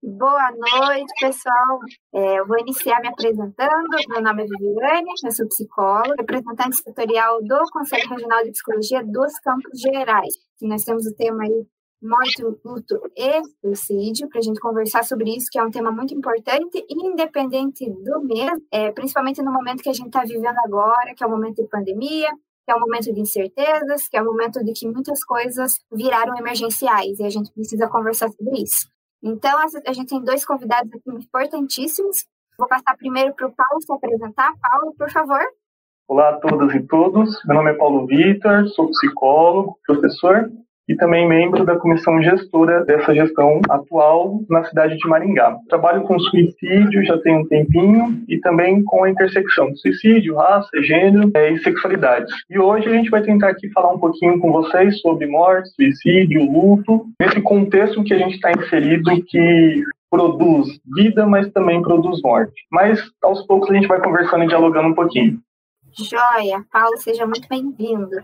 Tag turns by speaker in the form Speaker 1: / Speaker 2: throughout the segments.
Speaker 1: Boa noite, pessoal. É, eu vou iniciar me apresentando. Meu nome é Viviane, eu sou psicóloga, representante setorial do Conselho Regional de Psicologia dos Campos Gerais. E nós temos o tema aí morte, luto e suicídio, para a gente conversar sobre isso, que é um tema muito importante, independente do mesmo, é, principalmente no momento que a gente está vivendo agora, que é o momento de pandemia, que é um momento de incertezas, que é o momento de que muitas coisas viraram emergenciais e a gente precisa conversar sobre isso. Então, a gente tem dois convidados aqui importantíssimos. Vou passar primeiro para o Paulo se apresentar. Paulo, por favor.
Speaker 2: Olá a todas e todos. Meu nome é Paulo Vitor, sou psicólogo, professor e também membro da comissão gestora dessa gestão atual na cidade de Maringá. Trabalho com suicídio já tem um tempinho e também com a intersecção suicídio, raça, gênero é, e sexualidades. E hoje a gente vai tentar aqui falar um pouquinho com vocês sobre morte, suicídio, luto, nesse contexto que a gente está inserido que produz vida, mas também produz morte. Mas aos poucos a gente vai conversando e dialogando um pouquinho.
Speaker 1: Joia, Paulo, seja muito bem-vindo.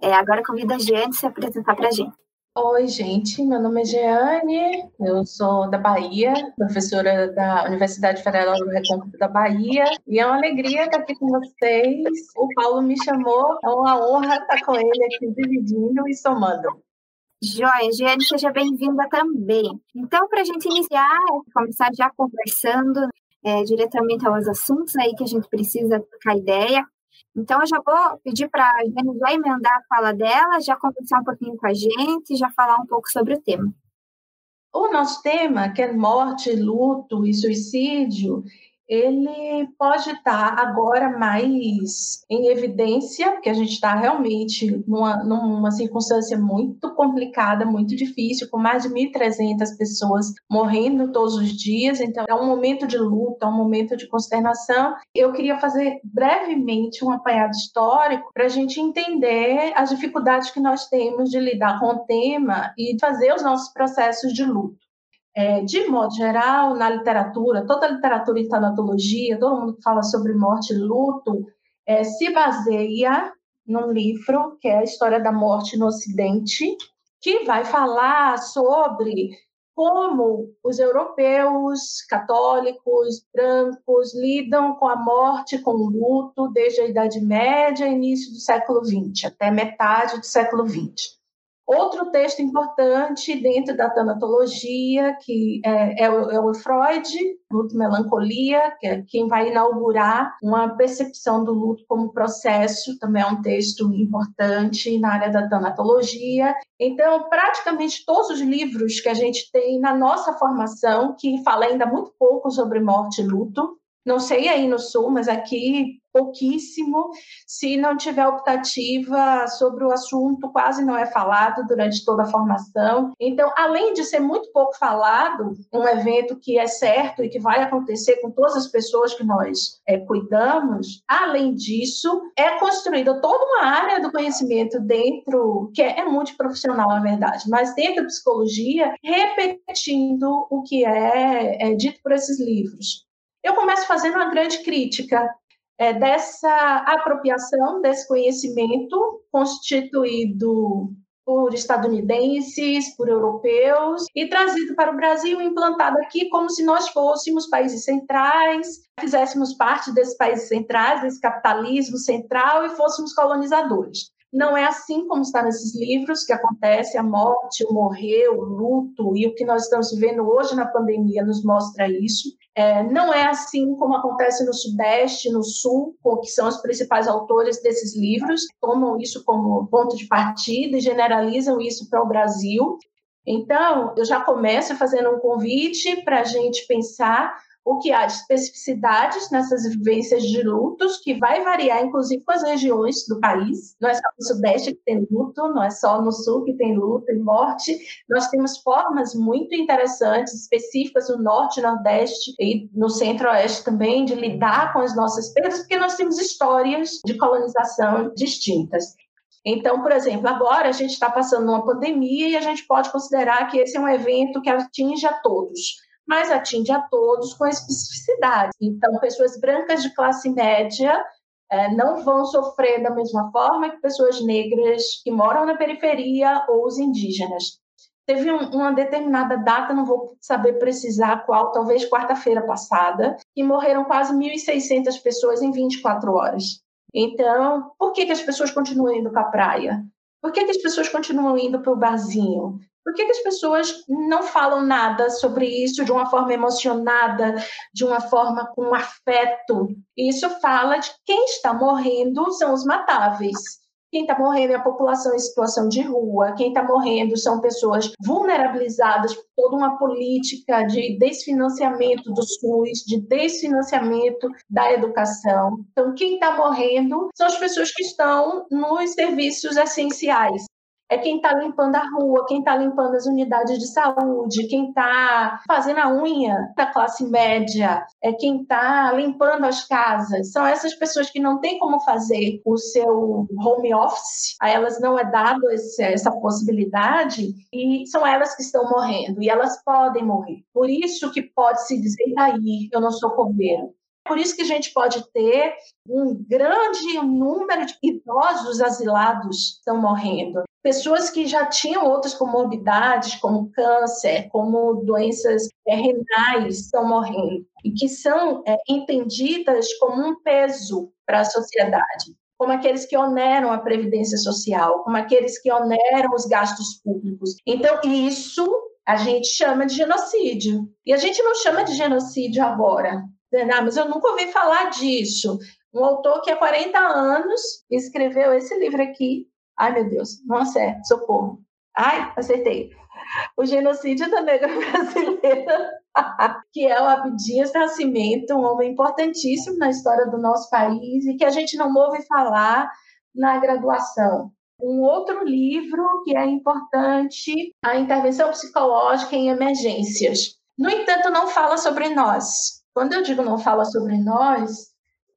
Speaker 1: É, agora convido a Jeane se apresentar para a gente.
Speaker 3: Oi, gente, meu nome é Jeane, eu sou da Bahia, professora da Universidade Federal do Recôncavo da Bahia, e é uma alegria estar aqui com vocês. O Paulo me chamou, é uma honra estar com ele aqui dividindo e somando.
Speaker 1: Joia, Jeane, seja bem-vinda também. Então, para a gente iniciar, começar já conversando é, diretamente aos assuntos aí que a gente precisa trocar ideia, então, eu já vou pedir para a Jane já emendar a fala dela, já conversar um pouquinho com a gente, já falar um pouco sobre o tema.
Speaker 3: O nosso tema, que é morte, luto e suicídio, ele pode estar agora mais em evidência, porque a gente está realmente numa, numa circunstância muito complicada, muito difícil, com mais de 1.300 pessoas morrendo todos os dias. Então, é um momento de luta, é um momento de consternação. Eu queria fazer brevemente um apanhado histórico para a gente entender as dificuldades que nós temos de lidar com o tema e fazer os nossos processos de luto. É, de modo geral, na literatura, toda a literatura em tanatologia, todo mundo que fala sobre morte e luto, é, se baseia num livro que é a História da Morte no Ocidente, que vai falar sobre como os europeus católicos, brancos, lidam com a morte, com o luto, desde a Idade Média, início do século XX, até metade do século XX. Outro texto importante dentro da tanatologia, que é, é, o, é o Freud, Luto e Melancolia, que é quem vai inaugurar uma percepção do luto como processo, também é um texto importante na área da tanatologia. Então, praticamente todos os livros que a gente tem na nossa formação, que fala ainda muito pouco sobre morte e luto, não sei aí no Sul, mas aqui pouquíssimo. Se não tiver optativa sobre o assunto, quase não é falado durante toda a formação. Então, além de ser muito pouco falado, um evento que é certo e que vai acontecer com todas as pessoas que nós é, cuidamos, além disso, é construída toda uma área do conhecimento dentro, que é, é multiprofissional, na verdade, mas dentro da psicologia, repetindo o que é, é dito por esses livros. Eu começo fazendo uma grande crítica é, dessa apropriação desse conhecimento constituído por estadunidenses, por europeus, e trazido para o Brasil, implantado aqui como se nós fôssemos países centrais, fizéssemos parte desses países centrais, desse capitalismo central e fôssemos colonizadores. Não é assim como está nesses livros que acontece a morte, o morrer, o luto e o que nós estamos vivendo hoje na pandemia nos mostra isso. É, não é assim como acontece no Sudeste, no Sul, que são os principais autores desses livros, tomam isso como ponto de partida e generalizam isso para o Brasil. Então, eu já começo fazendo um convite para a gente pensar o que há de especificidades nessas vivências de lutos, que vai variar, inclusive, com as regiões do país. Não é só no Sudeste que tem luto, não é só no Sul que tem luto e morte. Nós temos formas muito interessantes, específicas no Norte, Nordeste e no Centro-Oeste também, de lidar com as nossas perdas, porque nós temos histórias de colonização distintas. Então, por exemplo, agora a gente está passando uma pandemia e a gente pode considerar que esse é um evento que atinge a todos mas atinge a todos com especificidade. Então, pessoas brancas de classe média é, não vão sofrer da mesma forma que pessoas negras que moram na periferia ou os indígenas. Teve um, uma determinada data, não vou saber precisar qual, talvez quarta-feira passada, que morreram quase 1.600 pessoas em 24 horas. Então, por que, que as pessoas continuam indo para a praia? Por que, que as pessoas continuam indo para o barzinho? Por que, que, as pessoas não falam nada sobre isso de uma forma emocionada, de uma forma com afeto? Isso fala de quem está morrendo são os matáveis. Quem está morrendo é a população em situação de rua, quem está morrendo são pessoas vulnerabilizadas por toda uma política de desfinanciamento do SUS, de desfinanciamento da educação. Então, quem está morrendo são as pessoas que estão nos serviços essenciais é quem está limpando a rua, quem está limpando as unidades de saúde, quem está fazendo a unha da classe média, é quem está limpando as casas. São essas pessoas que não têm como fazer o seu home office, a elas não é dado esse, essa possibilidade, e são elas que estão morrendo, e elas podem morrer. Por isso que pode se dizer, aí, eu não sou coveiro. Por isso que a gente pode ter um grande número de idosos asilados estão morrendo. Pessoas que já tinham outras comorbidades, como câncer, como doenças é, renais, estão morrendo. E que são é, entendidas como um peso para a sociedade como aqueles que oneram a previdência social, como aqueles que oneram os gastos públicos. Então, isso a gente chama de genocídio. E a gente não chama de genocídio agora. Ah, mas eu nunca ouvi falar disso. Um autor que há 40 anos escreveu esse livro aqui. Ai, meu Deus, nossa, é, socorro. Ai, acertei. O genocídio da negra brasileira, que é o Abdias Nascimento, um homem importantíssimo na história do nosso país e que a gente não ouve falar na graduação. Um outro livro que é importante, A Intervenção Psicológica em Emergências. No entanto, não fala sobre nós, quando eu digo não fala sobre nós,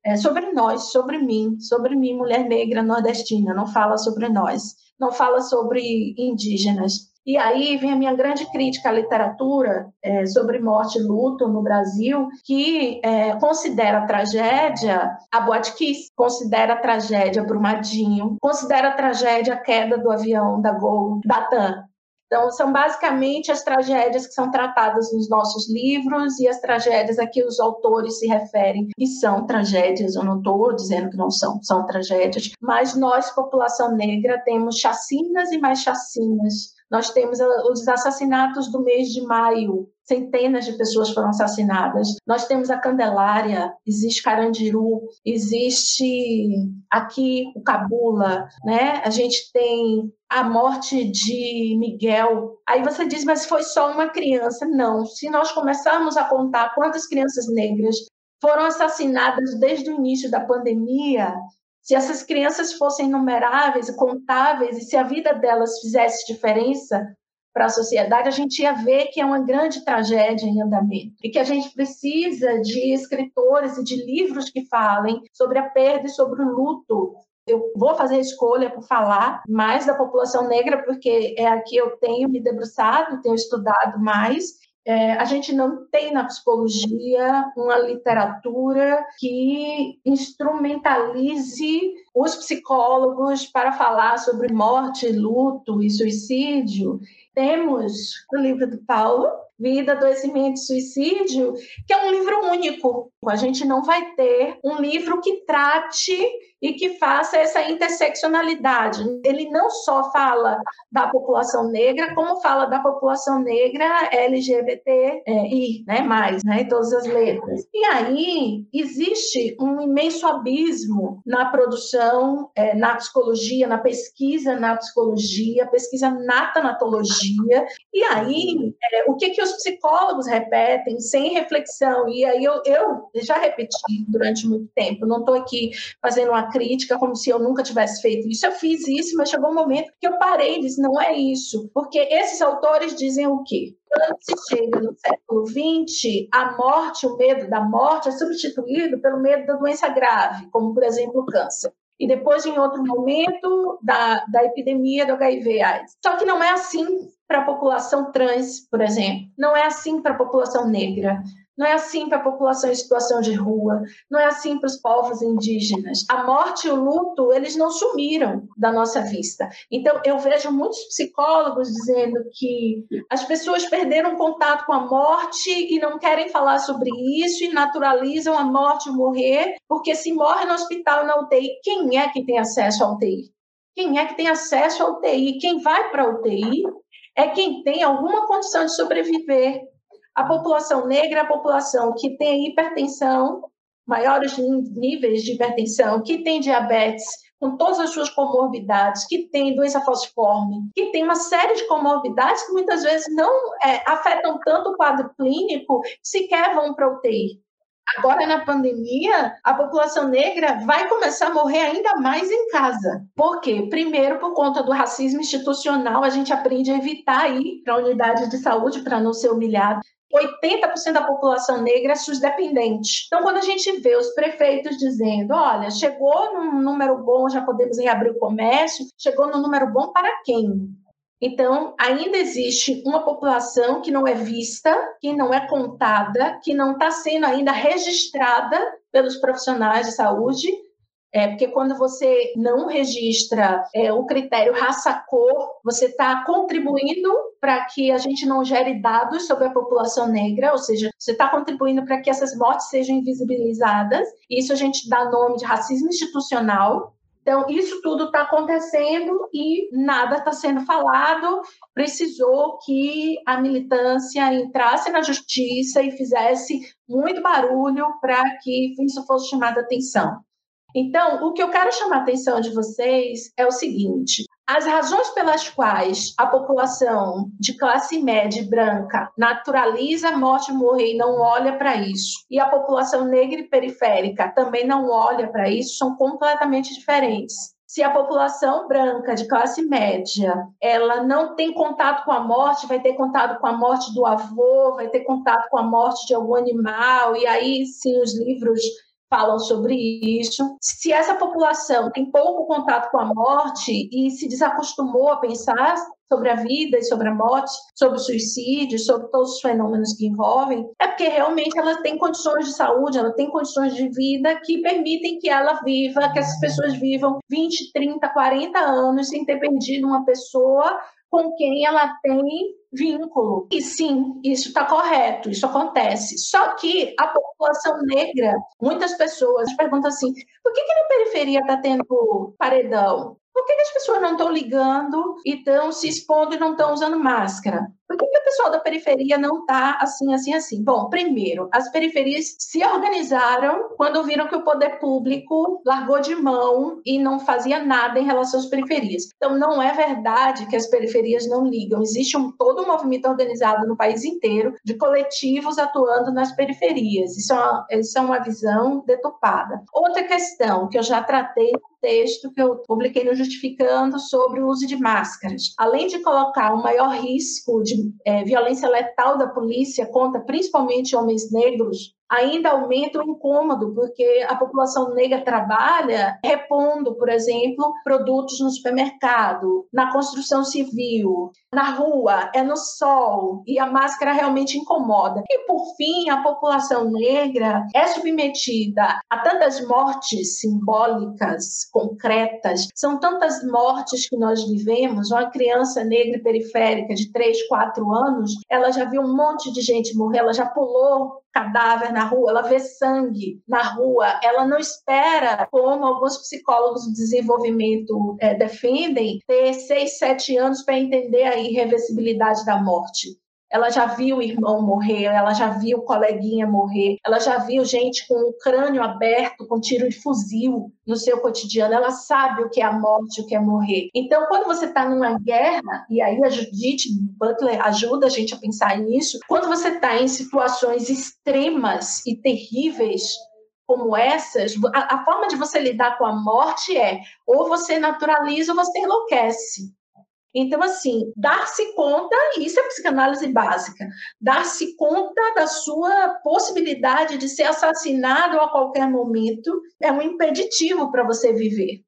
Speaker 3: é sobre nós, sobre mim, sobre mim, mulher negra nordestina, não fala sobre nós, não fala sobre indígenas. E aí vem a minha grande crítica à literatura é, sobre morte e luto no Brasil, que é, considera a tragédia a Boate Kiss, considera a tragédia Brumadinho, considera a tragédia a queda do avião da Gol da TAM. Então, são basicamente as tragédias que são tratadas nos nossos livros e as tragédias a que os autores se referem, e são tragédias, eu não estou dizendo que não são, são tragédias, mas nós, população negra, temos chacinas e mais chacinas. Nós temos os assassinatos do mês de maio, centenas de pessoas foram assassinadas. Nós temos a Candelária, existe Carandiru, existe aqui o Cabula, né? A gente tem a morte de Miguel. Aí você diz, mas foi só uma criança? Não. Se nós começarmos a contar quantas crianças negras foram assassinadas desde o início da pandemia, se essas crianças fossem numeráveis e contáveis, e se a vida delas fizesse diferença, para a sociedade, a gente ia ver que é uma grande tragédia em andamento e que a gente precisa de escritores e de livros que falem sobre a perda e sobre o luto. Eu vou fazer a escolha por falar mais da população negra, porque é a que eu tenho me debruçado, tenho estudado mais, é, a gente não tem na psicologia uma literatura que instrumentalize os psicólogos para falar sobre morte, luto e suicídio temos o livro do Paulo, Vida, Adoecimento e Suicídio, que é um livro único. A gente não vai ter um livro que trate e que faça essa interseccionalidade. Ele não só fala da população negra, como fala da população negra LGBT é, né, mais, né, todas as letras. E aí existe um imenso abismo na produção, é, na psicologia, na pesquisa na psicologia, pesquisa na tanatologia. E aí, é, o que, que os psicólogos repetem sem reflexão? E aí eu, eu já repeti durante muito tempo, não estou aqui fazendo uma crítica como se eu nunca tivesse feito isso. Eu fiz isso, mas chegou um momento que eu parei e disse, não é isso. Porque esses autores dizem o quê? Quando se chega no século XX, a morte, o medo da morte é substituído pelo medo da doença grave, como, por exemplo, o câncer e depois, em outro momento, da, da epidemia do HIV/AIDS. Só que não é assim para a população trans, por exemplo, não é assim para a população negra. Não é assim para a população em situação de rua, não é assim para os povos indígenas. A morte e o luto, eles não sumiram da nossa vista. Então, eu vejo muitos psicólogos dizendo que as pessoas perderam contato com a morte e não querem falar sobre isso e naturalizam a morte e morrer, porque se morre no hospital na UTI, quem é que tem acesso à UTI? Quem é que tem acesso à UTI? Quem vai para a UTI é quem tem alguma condição de sobreviver a população negra é a população que tem hipertensão, maiores níveis de hipertensão, que tem diabetes, com todas as suas comorbidades, que tem doença falciforme, que tem uma série de comorbidades que muitas vezes não é, afetam tanto o quadro clínico, sequer vão para UTI. Agora, na pandemia, a população negra vai começar a morrer ainda mais em casa. Por quê? Primeiro, por conta do racismo institucional, a gente aprende a evitar ir para a unidade de saúde para não ser humilhado. 80% da população negra é SUS-dependente. Então, quando a gente vê os prefeitos dizendo, olha, chegou num número bom, já podemos reabrir o comércio, chegou num número bom para quem? Então, ainda existe uma população que não é vista, que não é contada, que não está sendo ainda registrada pelos profissionais de saúde, é, porque quando você não registra é, o critério raça-cor, você está contribuindo para que a gente não gere dados sobre a população negra, ou seja, você está contribuindo para que essas mortes sejam invisibilizadas. Isso a gente dá nome de racismo institucional. Então, isso tudo está acontecendo e nada está sendo falado. Precisou que a militância entrasse na justiça e fizesse muito barulho para que isso fosse chamado a atenção. Então, o que eu quero chamar a atenção de vocês é o seguinte: as razões pelas quais a população de classe média branca naturaliza a morte e morrer e não olha para isso, e a população negra e periférica também não olha para isso, são completamente diferentes. Se a população branca de classe média, ela não tem contato com a morte, vai ter contato com a morte do avô, vai ter contato com a morte de algum animal, e aí sim os livros falam sobre isso. Se essa população tem pouco contato com a morte e se desacostumou a pensar sobre a vida e sobre a morte, sobre o suicídio, sobre todos os fenômenos que envolvem, é porque realmente ela tem condições de saúde, ela tem condições de vida que permitem que ela viva, que essas pessoas vivam 20, 30, 40 anos sem ter perdido uma pessoa com quem ela tem vínculo. E sim, isso está correto, isso acontece. Só que a população negra, muitas pessoas perguntam assim: por que, que na periferia está tendo paredão? Por que, que, as pessoas não estão ligando e estão se expondo e não estão usando máscara? Por que, que o pessoal da periferia não está assim, assim, assim? Bom, primeiro, as periferias se organizaram quando viram que o poder público largou de mão e não fazia nada em relação às periferias. Então, não é verdade que as periferias não ligam. Existe um, todo um movimento organizado no país inteiro de coletivos atuando nas periferias. Isso é uma, isso é uma visão deturpada. Outra questão que eu já tratei texto que eu publiquei no Justificando sobre o uso de máscaras. Além de colocar o maior risco de é, violência letal da polícia contra principalmente homens negros, ainda aumenta o incômodo, porque a população negra trabalha repondo, por exemplo, produtos no supermercado, na construção civil, na rua, é no sol, e a máscara realmente incomoda. E, por fim, a população negra é submetida a tantas mortes simbólicas, concretas, são tantas mortes que nós vivemos. Uma criança negra periférica de 3, 4 anos, ela já viu um monte de gente morrer, ela já pulou cadáver na rua, ela vê sangue na rua, ela não espera, como alguns psicólogos de desenvolvimento é, defendem, ter seis, sete anos para entender a irreversibilidade da morte. Ela já viu o irmão morrer, ela já viu o coleguinha morrer, ela já viu gente com o crânio aberto, com tiro de fuzil no seu cotidiano. Ela sabe o que é a morte, o que é morrer. Então, quando você está numa guerra, e aí a Judith Butler ajuda a gente a pensar nisso, quando você está em situações extremas e terríveis, como essas, a, a, forma de você lidar com a morte é ou você naturaliza ou você enlouquece. Então, assim, dar-se conta, isso é psicanálise básica, dar-se conta da sua possibilidade de ser assassinado a qualquer momento é um impeditivo para você viver.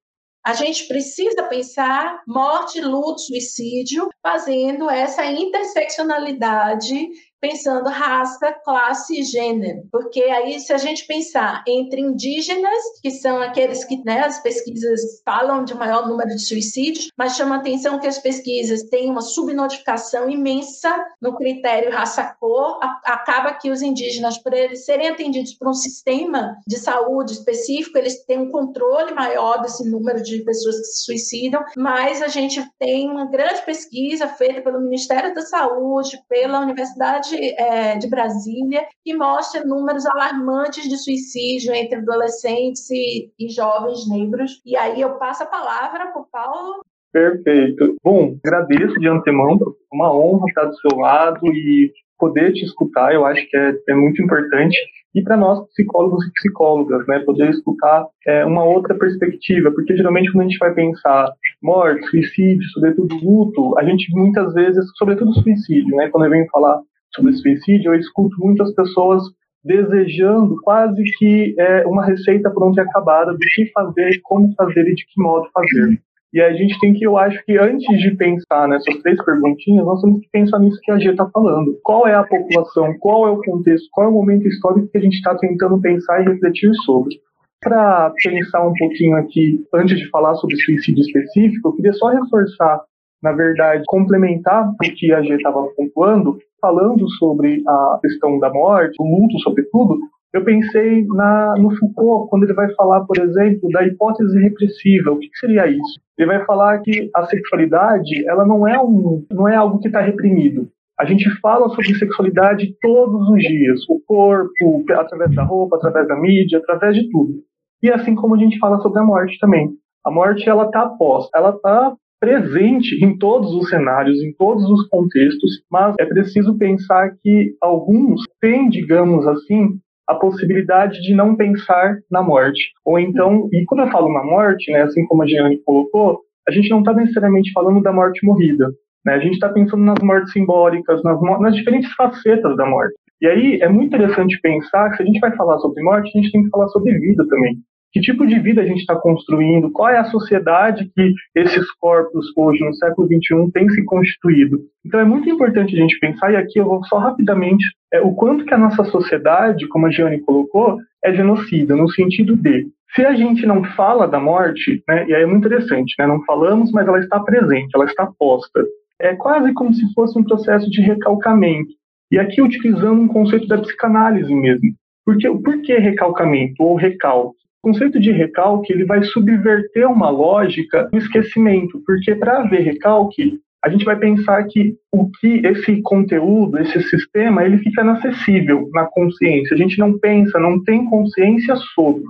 Speaker 3: A gente precisa pensar morte, luto, suicídio, fazendo essa interseccionalidade pensando raça, classe e gênero, porque aí se a gente pensar entre indígenas, que são aqueles que né, as pesquisas falam de maior número de suicídios, mas chama atenção que as pesquisas têm uma subnotificação imensa no critério raça-cor, acaba que os indígenas, por eles serem atendidos por um sistema de saúde específico, eles têm um controle maior desse número de pessoas que se suicidam, mas a gente tem uma grande pesquisa feita pelo Ministério da Saúde, pela Universidade é, de Brasília, que mostra números alarmantes de suicídio entre adolescentes e, e jovens negros. E aí eu passo a palavra para o Paulo.
Speaker 2: Perfeito. Bom, agradeço de antemão, uma honra estar do seu lado e poder te escutar, eu acho que é, é muito importante. E para nós, psicólogos e psicólogas, né, poder escutar é, uma outra perspectiva, porque geralmente quando a gente vai pensar morte, suicídio, sobretudo luto, a gente muitas vezes, sobretudo suicídio, né, quando eu venho falar sobre suicídio, eu escuto muitas pessoas desejando quase que é, uma receita pronta e acabada do que fazer, como fazer e de que modo fazer. E a gente tem que, eu acho que antes de pensar nessas três perguntinhas, nós temos que pensar nisso que a G está falando. Qual é a população, qual é o contexto, qual é o momento histórico que a gente está tentando pensar e refletir sobre. Para pensar um pouquinho aqui, antes de falar sobre suicídio específico, eu queria só reforçar, na verdade, complementar o que a G estava pontuando, falando sobre a questão da morte, o luto, sobretudo, eu pensei na, no Foucault, quando ele vai falar, por exemplo, da hipótese repressiva. O que, que seria isso? Ele vai falar que a sexualidade ela não é, um, não é algo que está reprimido. A gente fala sobre sexualidade todos os dias. O corpo, através da roupa, através da mídia, através de tudo. E assim como a gente fala sobre a morte também. A morte ela está posta, ela está presente em todos os cenários, em todos os contextos, mas é preciso pensar que alguns têm, digamos assim, a possibilidade de não pensar na morte. Ou então, e quando eu falo na morte, né, assim como a Jeane colocou, a gente não está necessariamente falando da morte morrida. Né? A gente está pensando nas mortes simbólicas, nas, nas diferentes facetas da morte. E aí é muito interessante pensar que se a gente vai falar sobre morte, a gente tem que falar sobre vida também que tipo de vida a gente está construindo, qual é a sociedade que esses corpos hoje, no século XXI, têm se constituído. Então é muito importante a gente pensar, e aqui eu vou só rapidamente, é, o quanto que a nossa sociedade, como a Giane colocou, é genocida, no sentido de, se a gente não fala da morte, né, e aí é muito interessante, né, não falamos, mas ela está presente, ela está posta. É quase como se fosse um processo de recalcamento. E aqui utilizando um conceito da psicanálise mesmo. Porque, por que recalcamento ou recalque? O conceito de recalque ele vai subverter uma lógica do esquecimento, porque para haver recalque, a gente vai pensar que o que esse conteúdo, esse sistema, ele fica inacessível na consciência. A gente não pensa, não tem consciência sobre.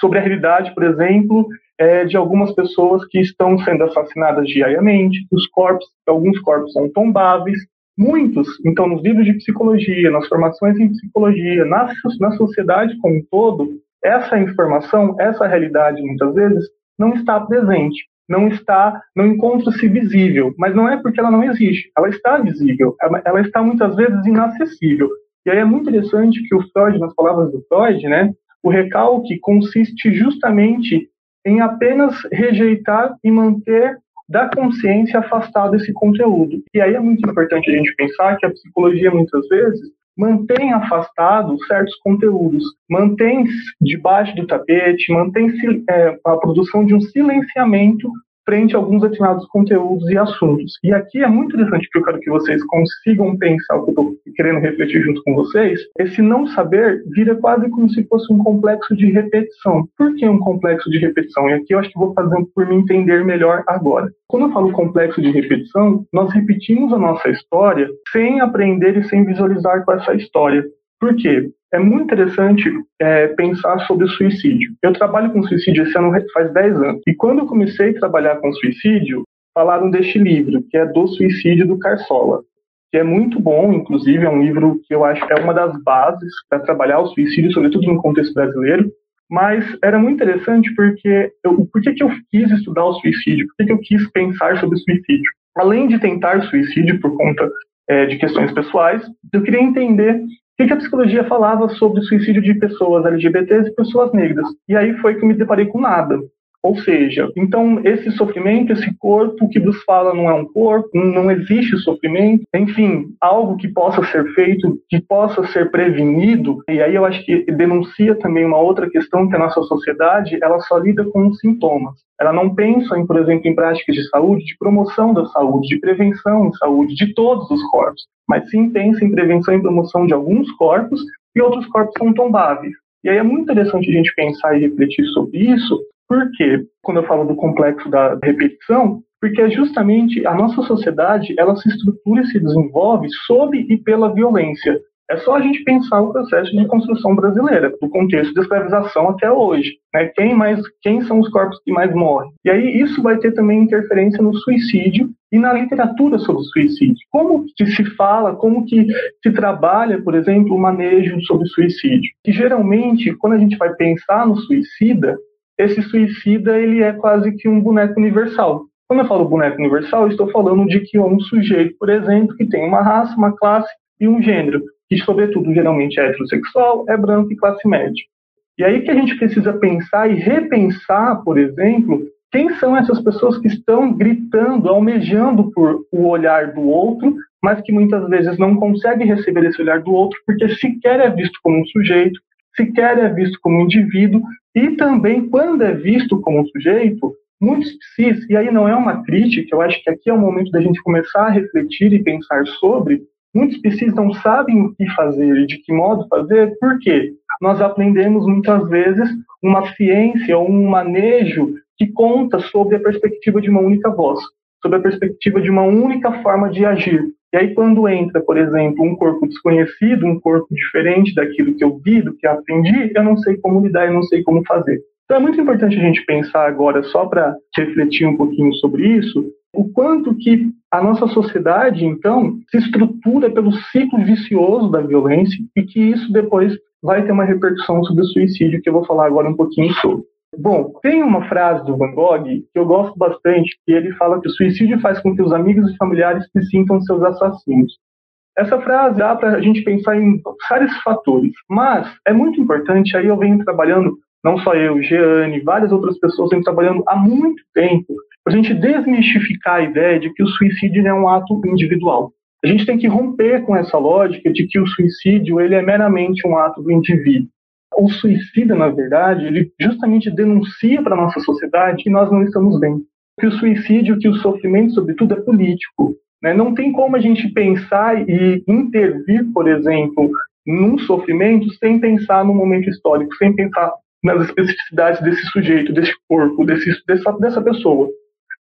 Speaker 2: Sobre a realidade, por exemplo, é, de algumas pessoas que estão sendo assassinadas diariamente, os corpos, alguns corpos são tombáveis, muitos, então, nos livros de psicologia, nas formações em psicologia, na, na sociedade como um todo, essa informação, essa realidade, muitas vezes, não está presente, não está, não encontra-se visível, mas não é porque ela não existe, ela está visível, ela está muitas vezes inacessível. E aí é muito interessante que o Freud, nas palavras do Freud, né, o recalque consiste justamente em apenas rejeitar e manter da consciência afastado esse conteúdo. E aí é muito importante a gente pensar que a psicologia muitas vezes mantém afastado certos conteúdos, mantém debaixo do tapete, mantém é, a produção de um silenciamento frente a alguns determinados conteúdos e assuntos. E aqui é muito interessante que eu quero que vocês consigam pensar o que eu estou querendo refletir junto com vocês. Esse não saber vira quase como se fosse um complexo de repetição. Por que um complexo de repetição? E aqui eu acho que vou fazer por me entender melhor agora. Quando eu falo complexo de repetição, nós repetimos a nossa história sem aprender e sem visualizar com essa história. Por quê? É muito interessante é, pensar sobre o suicídio. Eu trabalho com suicídio esse ano faz 10 anos. E quando eu comecei a trabalhar com suicídio, falaram deste livro, que é Do Suicídio do Carsola, que é muito bom, inclusive, é um livro que eu acho que é uma das bases para trabalhar o suicídio, sobretudo no contexto brasileiro. Mas era muito interessante porque eu, por que, que eu quis estudar o suicídio? Por que, que eu quis pensar sobre o suicídio? Além de tentar suicídio por conta é, de questões pessoais, eu queria entender o que a psicologia falava sobre o suicídio de pessoas LGBTs e pessoas negras? E aí foi que eu me deparei com nada. Ou seja, então esse sofrimento, esse corpo que nos fala não é um corpo, não existe sofrimento, enfim, algo que possa ser feito, que possa ser prevenido. E aí eu acho que denuncia também uma outra questão que a nossa sociedade, ela só lida com os sintomas. Ela não pensa, em, por exemplo, em práticas de saúde, de promoção da saúde, de prevenção em saúde, de todos os corpos, mas sim pensa em prevenção e promoção de alguns corpos e outros corpos são tombáveis. E aí é muito interessante a gente pensar e refletir sobre isso, porque quando eu falo do complexo da repetição, porque é justamente a nossa sociedade, ela se estrutura e se desenvolve sob e pela violência. É só a gente pensar o processo de construção brasileira, do contexto de escravização até hoje. Né? Quem, mais, quem são os corpos que mais morrem? E aí isso vai ter também interferência no suicídio e na literatura sobre suicídio. Como que se fala, como que se trabalha, por exemplo, o manejo sobre suicídio? Que geralmente, quando a gente vai pensar no suicida, esse suicida ele é quase que um boneco universal. Quando eu falo boneco universal, estou falando de que é um sujeito, por exemplo, que tem uma raça, uma classe e um gênero que, sobretudo, geralmente é heterossexual, é branco e classe média. E aí que a gente precisa pensar e repensar, por exemplo, quem são essas pessoas que estão gritando, almejando por o olhar do outro, mas que muitas vezes não conseguem receber esse olhar do outro porque sequer é visto como um sujeito, sequer é visto como indivíduo, e também, quando é visto como sujeito, muitos psis, e aí não é uma crítica, eu acho que aqui é o momento da gente começar a refletir e pensar sobre, Muitos psis não sabem o que fazer e de que modo fazer, porque nós aprendemos muitas vezes uma ciência ou um manejo que conta sobre a perspectiva de uma única voz, sobre a perspectiva de uma única forma de agir. E aí, quando entra, por exemplo, um corpo desconhecido, um corpo diferente daquilo que eu vi, do que aprendi, eu não sei como lidar, eu não sei como fazer. Então, é muito importante a gente pensar agora, só para refletir um pouquinho sobre isso, o quanto que a nossa sociedade, então, se estrutura pelo ciclo vicioso da violência e que isso depois vai ter uma repercussão sobre o suicídio, que eu vou falar agora um pouquinho sobre. Bom, tem uma frase do Van Gogh que eu gosto bastante, que ele fala que o suicídio faz com que os amigos e familiares se sintam seus assassinos. Essa frase dá para a gente pensar em vários fatores, mas é muito importante, aí eu venho trabalhando, não só eu, Jeane, várias outras pessoas vêm trabalhando há muito tempo para a gente desmistificar a ideia de que o suicídio é um ato individual. A gente tem que romper com essa lógica de que o suicídio ele é meramente um ato do indivíduo. O suicida, na verdade, ele justamente denuncia para a nossa sociedade que nós não estamos bem. Que o suicídio, que o sofrimento, sobretudo, é político. Né? Não tem como a gente pensar e intervir, por exemplo, num sofrimento sem pensar no momento histórico, sem pensar nas especificidades desse sujeito, desse corpo, desse, dessa, dessa pessoa.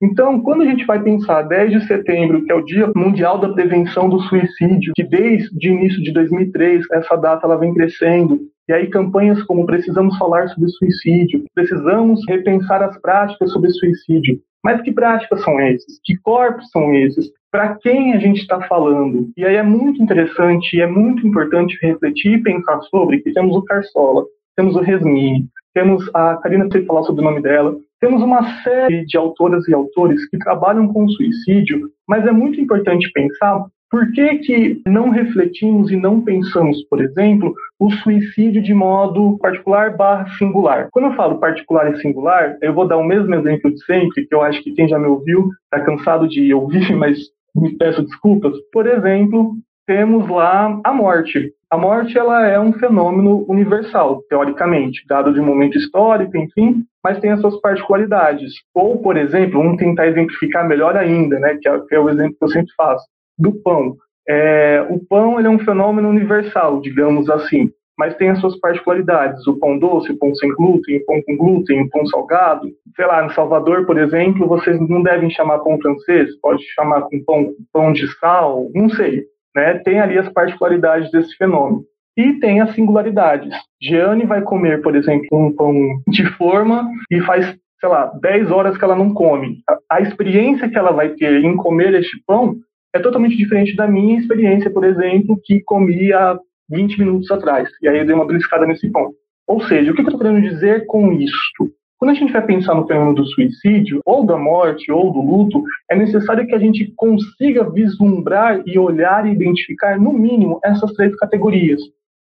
Speaker 2: Então, quando a gente vai pensar 10 de setembro, que é o Dia Mundial da Prevenção do Suicídio, que desde o início de 2003 essa data ela vem crescendo, e aí campanhas como precisamos falar sobre suicídio, precisamos repensar as práticas sobre suicídio. Mas que práticas são esses? Que corpos são esses? Para quem a gente está falando? E aí é muito interessante e é muito importante refletir e pensar sobre que temos o Carsola, temos o Resmini, temos a Karina, você falar sobre o nome dela, temos uma série de autoras e autores que trabalham com suicídio, mas é muito importante pensar por que, que não refletimos e não pensamos, por exemplo, o suicídio de modo particular barra singular. Quando eu falo particular e singular, eu vou dar o mesmo exemplo de sempre, que eu acho que quem já me ouviu está cansado de ouvir, mas me peço desculpas. Por exemplo, temos lá a morte. A morte ela é um fenômeno universal, teoricamente, dado de um momento histórico, enfim, mas tem as suas particularidades. Ou, por exemplo, vamos tentar exemplificar melhor ainda, né, que é, que é o exemplo que eu sempre faço, do pão. É, o pão ele é um fenômeno universal, digamos assim, mas tem as suas particularidades. O pão doce, o pão sem glúten, o pão com glúten, o pão salgado. Sei lá, no Salvador, por exemplo, vocês não devem chamar pão francês, pode chamar com pão, pão de sal, não sei né, tem ali as particularidades desse fenômeno. E tem as singularidades. Jeane vai comer, por exemplo, um pão de forma e faz, sei lá, 10 horas que ela não come. A, a experiência que ela vai ter em comer este pão é totalmente diferente da minha experiência, por exemplo, que comi há 20 minutos atrás. E aí eu dei uma beliscada nesse pão. Ou seja, o que eu estou querendo dizer com isto? Quando a gente vai pensar no fenômeno do suicídio, ou da morte, ou do luto, é necessário que a gente consiga vislumbrar e olhar e identificar, no mínimo, essas três categorias.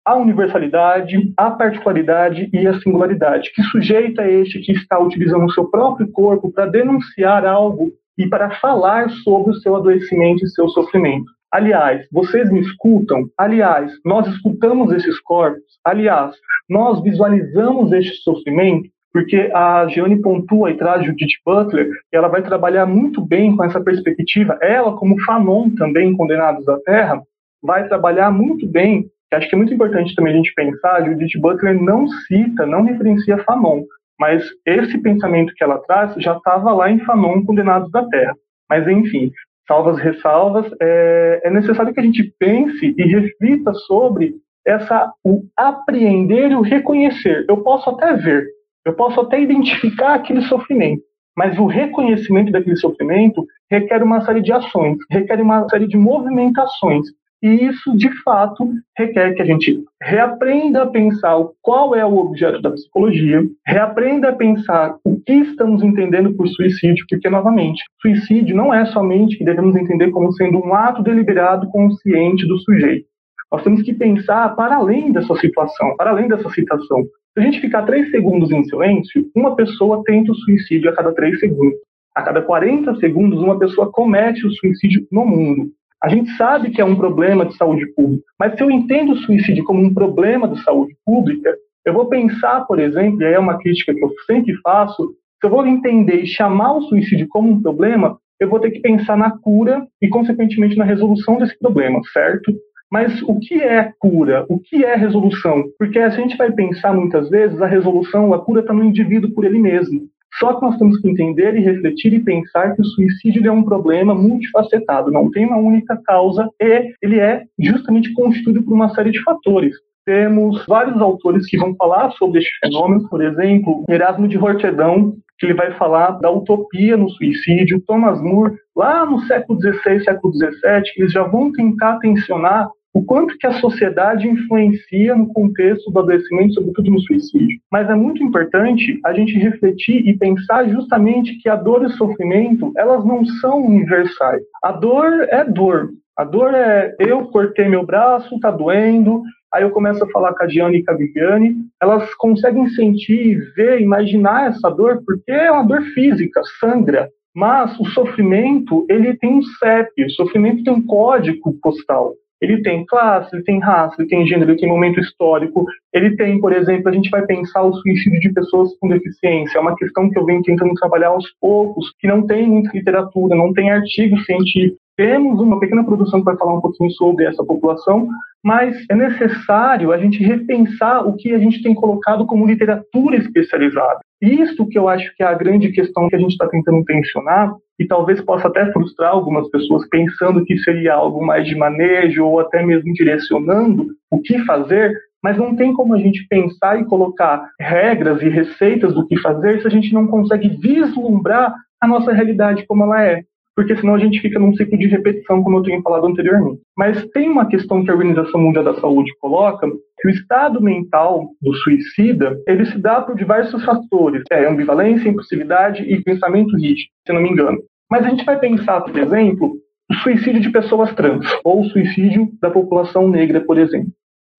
Speaker 2: a universalidade, a particularidade e a singularidade. Que sujeito é este que está utilizando o seu próprio corpo para denunciar algo e para falar sobre o seu adoecimento e seu sofrimento? Aliás, vocês me escutam? Aliás, nós escutamos esses corpos? Aliás, nós visualizamos este sofrimento? Porque a Gianni pontua e traz Judith Butler, e ela vai trabalhar muito bem com essa perspectiva. Ela, como Fanon, também Condenados da Terra, vai trabalhar muito bem acho que é muito importante também a gente pensar, Judith Butler não cita, não referencia Fanon, mas esse pensamento que ela traz já estava lá em Fanon, Condenados da Terra. Mas, enfim, salvas ressalvas, é, é necessário que a gente pense e reflita sobre essa o apreender e o reconhecer. Eu posso até ver, eu posso até identificar aquele sofrimento, mas o reconhecimento daquele sofrimento requer uma série de ações, requer uma série de movimentações. E isso, de fato, requer que a gente reaprenda a pensar qual é o objeto da psicologia, reaprenda a pensar o que estamos entendendo por suicídio, porque, novamente, suicídio não é somente que devemos entender como sendo um ato deliberado consciente do sujeito. Nós temos que pensar para além dessa situação, para além dessa citação. Se a gente ficar três segundos em silêncio, uma pessoa tenta o suicídio a cada três segundos. A cada 40 segundos, uma pessoa comete o suicídio no mundo. A gente sabe que é um problema de saúde pública, mas se eu entendo o suicídio como um problema de saúde pública, eu vou pensar, por exemplo, e é uma crítica que eu sempre faço, se eu vou entender e chamar o suicídio como um problema, eu vou ter que pensar na cura e, consequentemente, na resolução desse problema, certo? Mas o que é cura? O que é resolução? Porque a gente vai pensar muitas vezes a resolução, a cura está no indivíduo por ele mesmo. Só que nós temos que entender e refletir e pensar que o suicídio é um problema multifacetado, não tem uma única causa e ele é justamente constituído por uma série de fatores. Temos vários autores que vão falar sobre este fenômeno, por exemplo, Erasmo de Roterdão, que ele vai falar da utopia no suicídio, Thomas More, lá no século XVI, século XVII, eles já vão tentar tensionar o quanto que a sociedade influencia no contexto do adoecimento, sobretudo no suicídio. Mas é muito importante a gente refletir e pensar justamente que a dor e o sofrimento, elas não são universais. A dor é dor. A dor é eu cortei meu braço, tá doendo, aí eu começo a falar com a Diane e com a Viviane, elas conseguem sentir, ver, imaginar essa dor, porque é uma dor física, sangra. Mas o sofrimento, ele tem um CEP, o sofrimento tem um código postal. Ele tem classe, ele tem raça, ele tem gênero, ele tem momento histórico. Ele tem, por exemplo, a gente vai pensar o suicídio de pessoas com deficiência. É uma questão que eu venho tentando trabalhar aos poucos, que não tem muita literatura, não tem artigo científico. Temos uma pequena produção que vai falar um pouquinho sobre essa população, mas é necessário a gente repensar o que a gente tem colocado como literatura especializada. Isso que eu acho que é a grande questão que a gente está tentando tensionar, e talvez possa até frustrar algumas pessoas pensando que seria algo mais de manejo ou até mesmo direcionando o que fazer, mas não tem como a gente pensar e colocar regras e receitas do que fazer se a gente não consegue vislumbrar a nossa realidade como ela é porque senão a gente fica num ciclo de repetição, como eu tenho falado anteriormente. Mas tem uma questão que a Organização Mundial da Saúde coloca, que o estado mental do suicida, ele se dá por diversos fatores, é ambivalência, impulsividade e pensamento rígido, se não me engano. Mas a gente vai pensar, por exemplo, o suicídio de pessoas trans, ou o suicídio da população negra, por exemplo.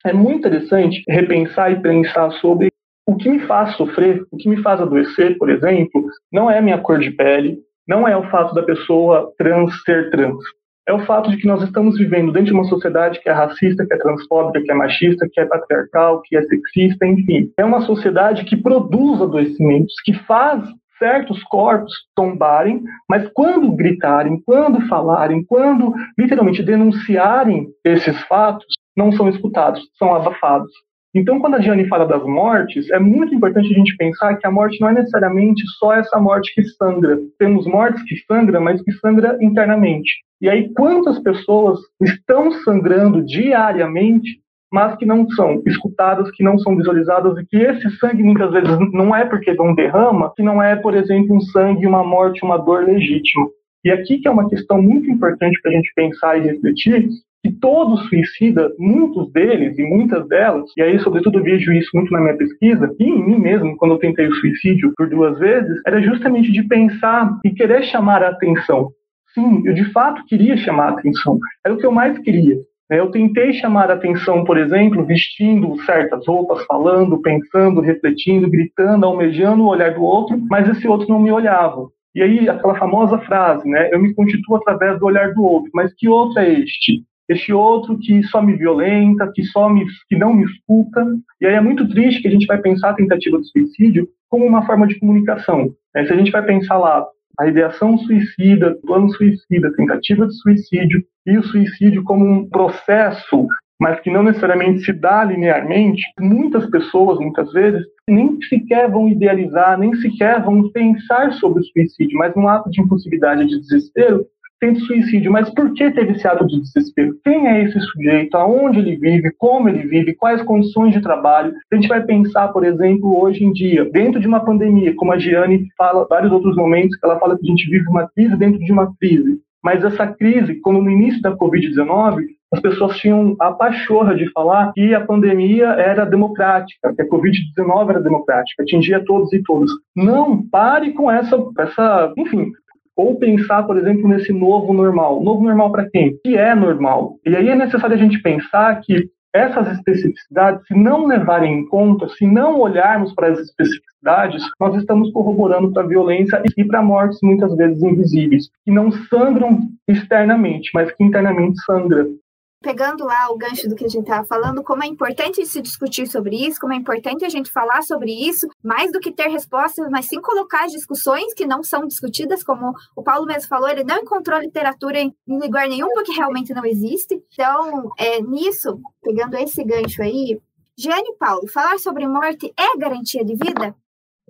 Speaker 2: É muito interessante repensar e pensar sobre o que me faz sofrer, o que me faz adoecer, por exemplo, não é minha cor de pele, não é o fato da pessoa trans ser trans. É o fato de que nós estamos vivendo dentro de uma sociedade que é racista, que é transfóbica, que é machista, que é patriarcal, que é sexista, enfim. É uma sociedade que produz adoecimentos, que faz certos corpos tombarem, mas quando gritarem, quando falarem, quando literalmente denunciarem esses fatos, não são escutados, são abafados. Então, quando a Gianni fala das mortes, é muito importante a gente pensar que a morte não é necessariamente só essa morte que sangra. Temos mortes que sangram, mas que sangra internamente. E aí, quantas pessoas estão sangrando diariamente, mas que não são escutadas, que não são visualizadas, e que esse sangue muitas vezes não é porque não derrama, que não é, por exemplo, um sangue, uma morte, uma dor legítima. E aqui que é uma questão muito importante para a gente pensar e refletir, que todo suicida, muitos deles e muitas delas, e aí sobretudo vejo isso muito na minha pesquisa, e em mim mesmo, quando eu tentei o suicídio por duas vezes, era justamente de pensar e querer chamar a atenção. Sim, eu de fato queria chamar a atenção, era o que eu mais queria. Eu tentei chamar a atenção, por exemplo, vestindo certas roupas, falando, pensando, refletindo, gritando, almejando o olhar do outro, mas esse outro não me olhava. E aí, aquela famosa frase, né? Eu me constituo através do olhar do outro, mas que outro é este? Este outro que só me violenta, que só me, que não me escuta. E aí é muito triste que a gente vai pensar a tentativa de suicídio como uma forma de comunicação. Né? Se a gente vai pensar lá a ideação suicida, plano suicida, tentativa de suicídio e o suicídio como um processo, mas que não necessariamente se dá linearmente, muitas pessoas, muitas vezes, nem sequer vão idealizar, nem sequer vão pensar sobre o suicídio, mas num ato de impulsividade, de desespero, tenta suicídio. Mas por que teve esse ato de desespero? Quem é esse sujeito? Aonde ele vive? Como ele vive? Quais condições de trabalho? A gente vai pensar, por exemplo, hoje em dia, dentro de uma pandemia, como a Giane fala vários outros momentos, ela fala que a gente vive uma crise dentro de uma crise. Mas essa crise, quando no início da Covid-19, as pessoas tinham a pachorra de falar que a pandemia era democrática, que a Covid-19 era democrática, atingia todos e todas. Não, pare com essa, essa enfim, ou pensar, por exemplo, nesse novo normal. Novo normal para quem? Que é normal. E aí é necessário a gente pensar que essas especificidades, se não levarem em conta, se não olharmos para as especificidades, nós estamos corroborando para a violência e para mortes muitas vezes invisíveis, que não sangram externamente, mas que internamente sangram
Speaker 1: pegando lá o gancho do que a gente estava falando, como é importante se discutir sobre isso, como é importante a gente falar sobre isso, mais do que ter respostas, mas sim colocar as discussões que não são discutidas, como o Paulo mesmo falou, ele não encontrou literatura em, lugar nenhum, porque realmente não existe. Então, é, nisso, pegando esse gancho aí, Giane e Paulo, falar sobre morte é garantia de vida?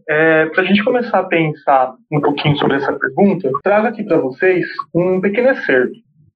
Speaker 2: É, para a gente começar a pensar um pouquinho sobre essa pergunta, trago aqui para vocês um pequeno excerto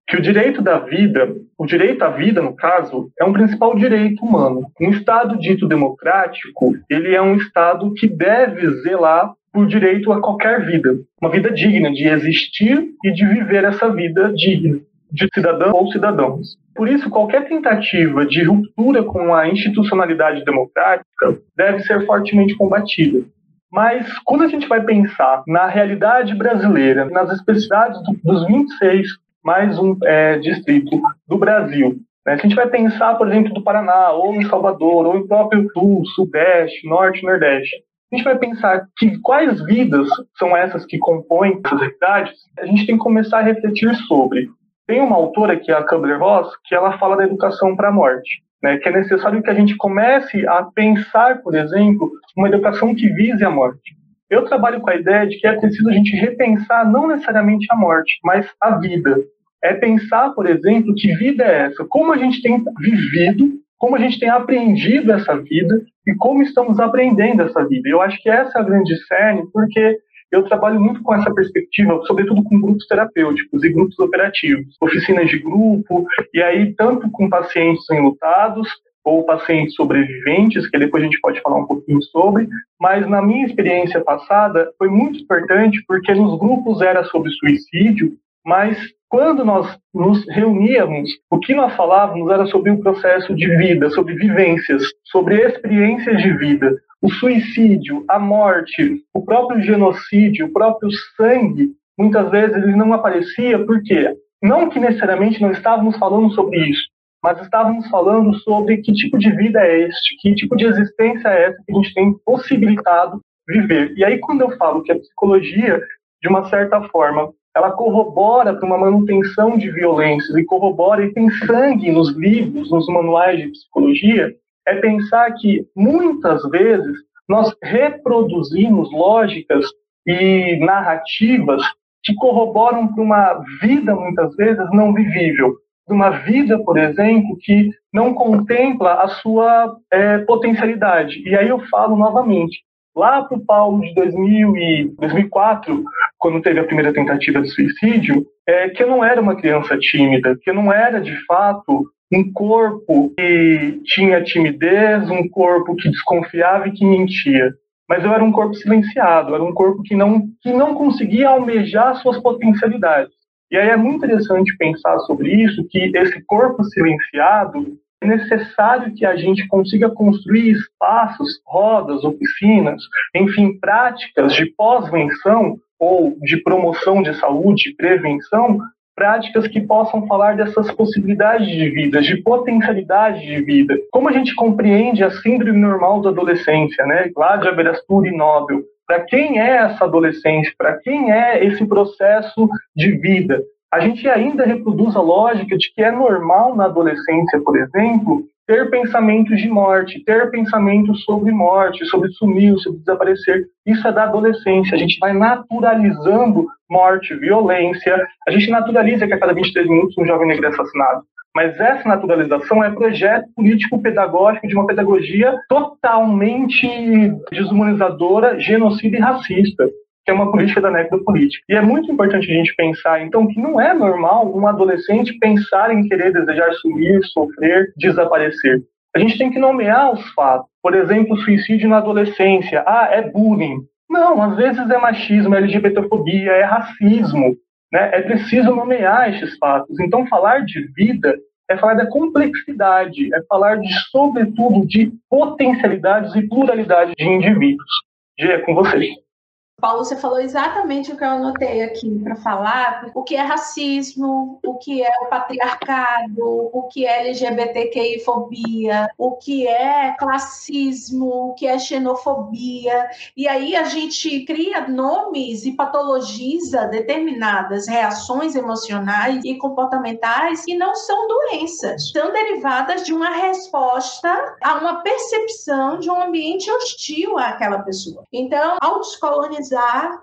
Speaker 2: que o direito da vida, o direito à vida, no caso, é um principal direito humano. Um Estado dito democrático, ele é um Estado que deve zelar por direito a qualquer vida, uma vida digna de existir e de viver essa vida digna de cidadão ou cidadãos. Por isso, qualquer tentativa de ruptura com a institucionalidade democrática deve ser fortemente combatida. Mas quando a gente vai pensar na realidade brasileira, nas especificidades dos 26 mais um é, distrito do Brasil. Né? Se a gente vai pensar, por exemplo, do Paraná, ou em Salvador, ou em próprio Sul, Sudeste, Norte, Nordeste, a gente vai pensar que quais vidas são essas que compõem essas realidades, a gente tem que começar a refletir sobre. Tem uma autora, que é a Kubler-Ross, que ela fala da educação para a morte. Né, que é necessário que a gente comece a pensar, por exemplo, uma educação que vise a morte. Eu trabalho com a ideia de que é preciso a gente repensar não necessariamente a morte, mas a vida é pensar, por exemplo, que vida é essa, como a gente tem vivido, como a gente tem aprendido essa vida e como estamos aprendendo essa vida. Eu acho que essa é a grande cerne, porque eu trabalho muito com essa perspectiva, sobretudo com grupos terapêuticos e grupos operativos, oficinas de grupo, e aí tanto com pacientes enlutados ou pacientes sobreviventes, que depois a gente pode falar um pouquinho sobre, mas na minha experiência passada foi muito importante porque nos grupos era sobre suicídio, mas quando nós nos reuníamos, o que nós falávamos era sobre o processo de vida, sobre vivências, sobre experiências de vida. O suicídio, a morte, o próprio genocídio, o próprio sangue, muitas vezes ele não aparecia, por quê? Não que necessariamente não estávamos falando sobre isso, mas estávamos falando sobre que tipo de vida é este, que tipo de existência é essa que a gente tem possibilitado viver. E aí, quando eu falo que a psicologia, de uma certa forma, ela corrobora para uma manutenção de violências e corrobora e tem sangue nos livros, nos manuais de psicologia, é pensar que muitas vezes nós reproduzimos lógicas e narrativas que corroboram para uma vida muitas vezes não vivível, uma vida, por exemplo, que não contempla a sua é, potencialidade. E aí eu falo novamente, lá para o Paulo de 2000 e 2004, quando teve a primeira tentativa de suicídio, é que eu não era uma criança tímida, que eu não era de fato um corpo que tinha timidez, um corpo que desconfiava e que mentia. Mas eu era um corpo silenciado, era um corpo que não, que não conseguia almejar suas potencialidades. E aí é muito interessante pensar sobre isso, que esse corpo silenciado é necessário que a gente consiga construir espaços, rodas, oficinas, enfim, práticas de pós-venção ou de promoção de saúde, prevenção, práticas que possam falar dessas possibilidades de vida, de potencialidade de vida. Como a gente compreende a síndrome normal da adolescência, né? Aberastura e Nobel. Para quem é essa adolescência? Para quem é esse processo de vida? A gente ainda reproduz a lógica de que é normal na adolescência, por exemplo, ter pensamentos de morte, ter pensamentos sobre morte, sobre sumir, sobre desaparecer. Isso é da adolescência. A gente vai naturalizando morte, violência. A gente naturaliza que a cada 23 minutos um jovem negro é assassinado. Mas essa naturalização é projeto político-pedagógico de uma pedagogia totalmente desumanizadora, genocida e racista que é uma política da necropolítica. E é muito importante a gente pensar, então, que não é normal um adolescente pensar em querer desejar sumir, sofrer, desaparecer. A gente tem que nomear os fatos. Por exemplo, suicídio na adolescência. Ah, é bullying. Não, às vezes é machismo, é LGBTfobia, é racismo. Né? É preciso nomear esses fatos. Então, falar de vida é falar da complexidade, é falar, de, sobretudo, de potencialidades e pluralidade de indivíduos. G, é com vocês.
Speaker 3: Paulo, você falou exatamente o que eu anotei aqui para falar: o que é racismo, o que é o patriarcado, o que é LGBTQI-fobia, o que é classismo, o que é xenofobia. E aí a gente cria nomes e patologiza determinadas reações emocionais e comportamentais que não são doenças, são derivadas de uma resposta a uma percepção de um ambiente hostil àquela pessoa. Então, ao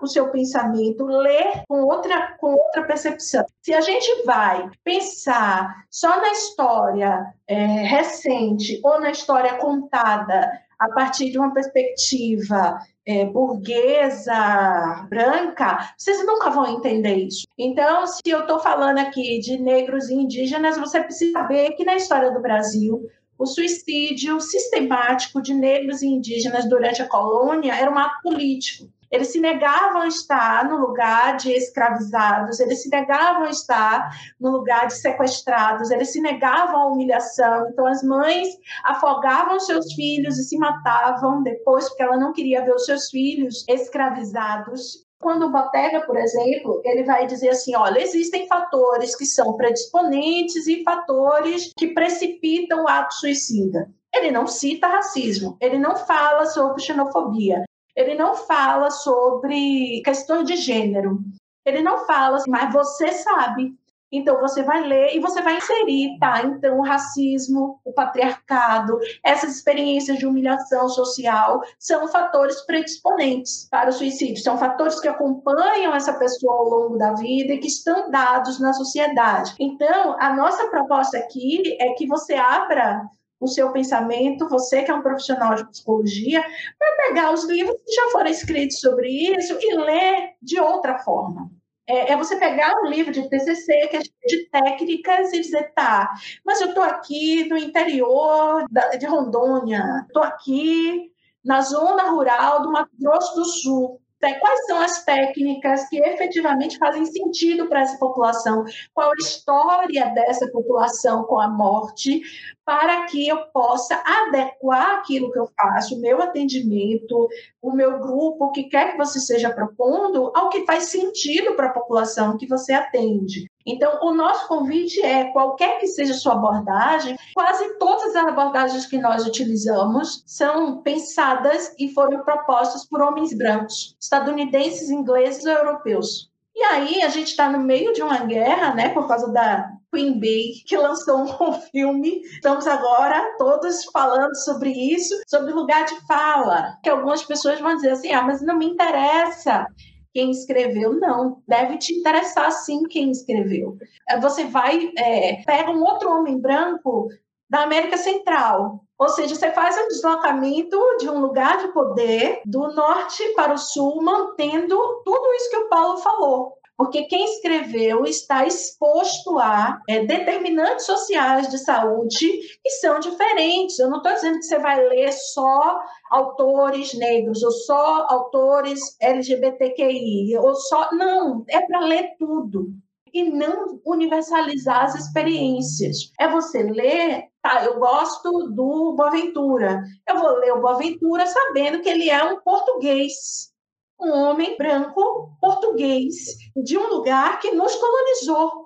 Speaker 3: o seu pensamento, ler com outra, com outra percepção. Se a gente vai pensar só na história é, recente ou na história contada a partir de uma perspectiva é, burguesa, branca, vocês nunca vão entender isso. Então, se eu estou falando aqui de negros e indígenas, você precisa saber que na história do Brasil, o suicídio sistemático de negros e indígenas durante a colônia era um ato político. Eles se negavam a estar no lugar de escravizados, eles se negavam a estar no lugar de sequestrados, eles se negavam à humilhação. Então, as mães afogavam seus filhos e se matavam depois, porque ela não queria ver os seus filhos escravizados quando o Botega, por exemplo, ele vai dizer assim, olha, existem fatores que são predisponentes e fatores que precipitam o ato suicida. Ele não cita racismo, ele não fala sobre xenofobia, ele não fala sobre questões de gênero. Ele não fala, assim, mas você sabe. Então você vai ler e você vai inserir, tá? Então o racismo, o patriarcado, essas experiências de humilhação social são fatores predisponentes para o suicídio, são fatores que acompanham essa pessoa ao longo da vida e que estão dados na sociedade. Então, a nossa proposta aqui é que você abra o seu pensamento, você que é um profissional de psicologia, para pegar os livros que já foram escritos sobre isso e ler de outra forma. É, é, você pegar um livro de TCC, que é de técnicas, e dizer, tá, mas eu estou aqui no interior da, de Rondônia, estou aqui na zona rural do Mato Grosso do Sul. Né, quais são as técnicas que efetivamente fazem sentido para essa população? Qual a história dessa população com a morte? Para que eu possa adequar aquilo que eu faço, o meu atendimento, o meu grupo, o que quer que você esteja propondo, ao que faz sentido para a população que você atende. Então, o nosso convite é, qualquer que seja a sua abordagem, quase todas as abordagens que nós utilizamos são pensadas e foram propostas por homens brancos, estadunidenses, ingleses ou europeus. E aí a gente está no meio de uma guerra, né, por causa da Queen Bee, que lançou um filme. Estamos agora todos falando sobre isso, sobre lugar de fala. Que algumas pessoas vão dizer assim: ah, mas não me interessa quem escreveu, não. Deve te interessar sim quem escreveu. É, você vai, é, pega um outro homem branco da América Central. Ou seja, você faz um deslocamento de um lugar de poder do norte para o sul, mantendo tudo isso que o Paulo falou porque quem escreveu está exposto a é, determinantes sociais de saúde que são diferentes. Eu não estou dizendo que você vai ler só autores negros ou só autores LGBTQI ou só não, é para ler tudo e não universalizar as experiências. É você ler, tá, eu gosto do Boaventura. Eu vou ler o Boaventura sabendo que ele é um português um homem branco português de um lugar que nos colonizou.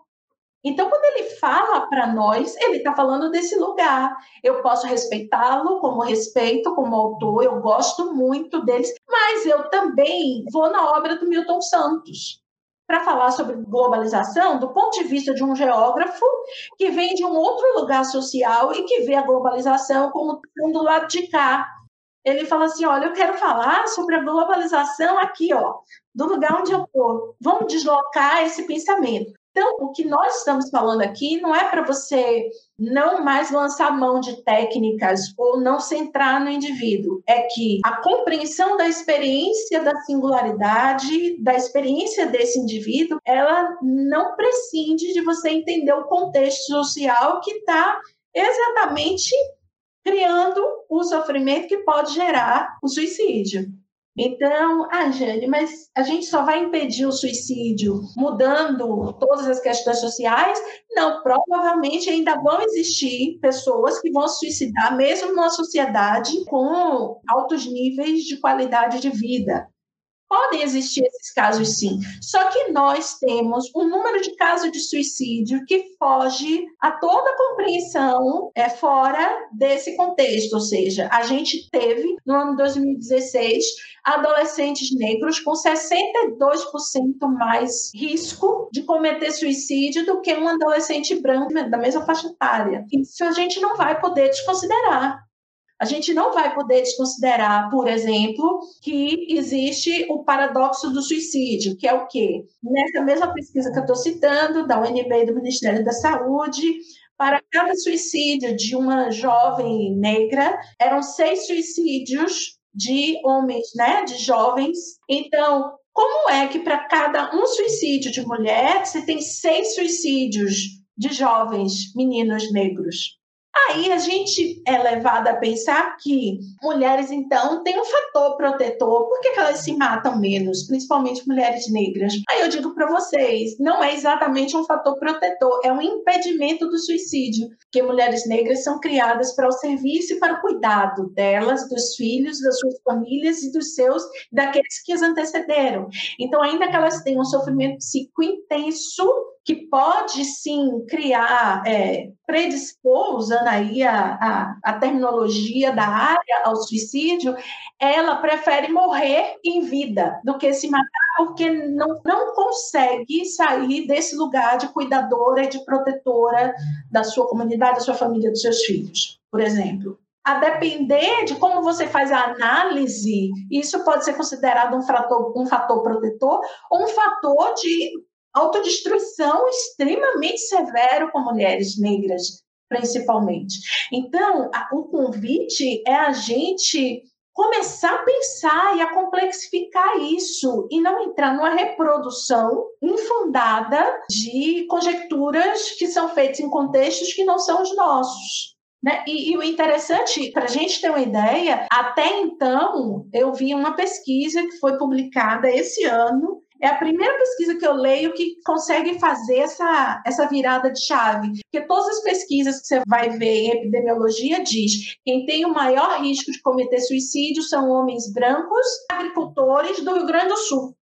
Speaker 3: Então, quando ele fala para nós, ele está falando desse lugar. Eu posso respeitá-lo como respeito, como autor, eu gosto muito deles, mas eu também vou na obra do Milton Santos para falar sobre globalização do ponto de vista de um geógrafo que vem de um outro lugar social e que vê a globalização como do lado de cá. Ele fala assim: olha, eu quero falar sobre a globalização aqui, ó, do lugar onde eu estou. Vamos deslocar esse pensamento. Então, o que nós estamos falando aqui não é para você não mais lançar mão de técnicas ou não centrar no indivíduo, é que a compreensão da experiência da singularidade, da experiência desse indivíduo, ela não prescinde de você entender o contexto social que está exatamente criando o sofrimento que pode gerar o suicídio. Então, ah, Jane, mas a gente só vai impedir o suicídio mudando todas as questões sociais? Não, provavelmente ainda vão existir pessoas que vão se suicidar, mesmo numa sociedade com altos níveis de qualidade de vida. Podem existir esses casos sim. Só que nós temos um número de casos de suicídio que foge a toda compreensão é, fora desse contexto. Ou seja, a gente teve, no ano 2016, adolescentes negros com 62% mais risco de cometer suicídio do que um adolescente branco da mesma faixa etária. Isso a gente não vai poder desconsiderar. A gente não vai poder desconsiderar, por exemplo, que existe o paradoxo do suicídio, que é o quê? Nessa mesma pesquisa que eu estou citando, da UNB e do Ministério da Saúde, para cada suicídio de uma jovem negra, eram seis suicídios de homens, né, de jovens. Então, como é que para cada um suicídio de mulher, você tem seis suicídios de jovens meninos negros? Aí a gente é levado a pensar que mulheres, então, têm um fator protetor. Por que, que elas se matam menos, principalmente mulheres negras? Aí eu digo para vocês: não é exatamente um fator protetor, é um impedimento do suicídio. Porque mulheres negras são criadas para o serviço e para o cuidado delas, dos filhos, das suas famílias e dos seus, daqueles que as antecederam. Então, ainda que elas tenham um sofrimento psíquico intenso, que pode sim criar, é, predispor, usando aí a, a, a, terminologia da área ao suicídio, ela prefere morrer em vida do que se matar, porque não, não consegue sair desse lugar de cuidadora e de protetora da sua comunidade, da sua família, dos seus filhos, por exemplo. A depender de como você faz a análise, isso pode ser considerado um fator, um fator protetor ou um fator de autodestruição extremamente severo com mulheres negras, principalmente. Então, a, o convite é a gente começar a pensar e a complexificar isso e não entrar numa reprodução infundada de conjecturas que são feitas em contextos que não são os nossos. Né? E, e, o interessante, para a gente ter uma ideia, até então eu vi uma pesquisa que foi publicada esse ano é a primeira pesquisa que eu leio que consegue fazer essa, essa virada de chave. Porque todas as pesquisas que você vai ver em epidemiologia diz quem tem o maior risco de cometer suicídio são homens brancos, agricultores do Rio Grande do Sul.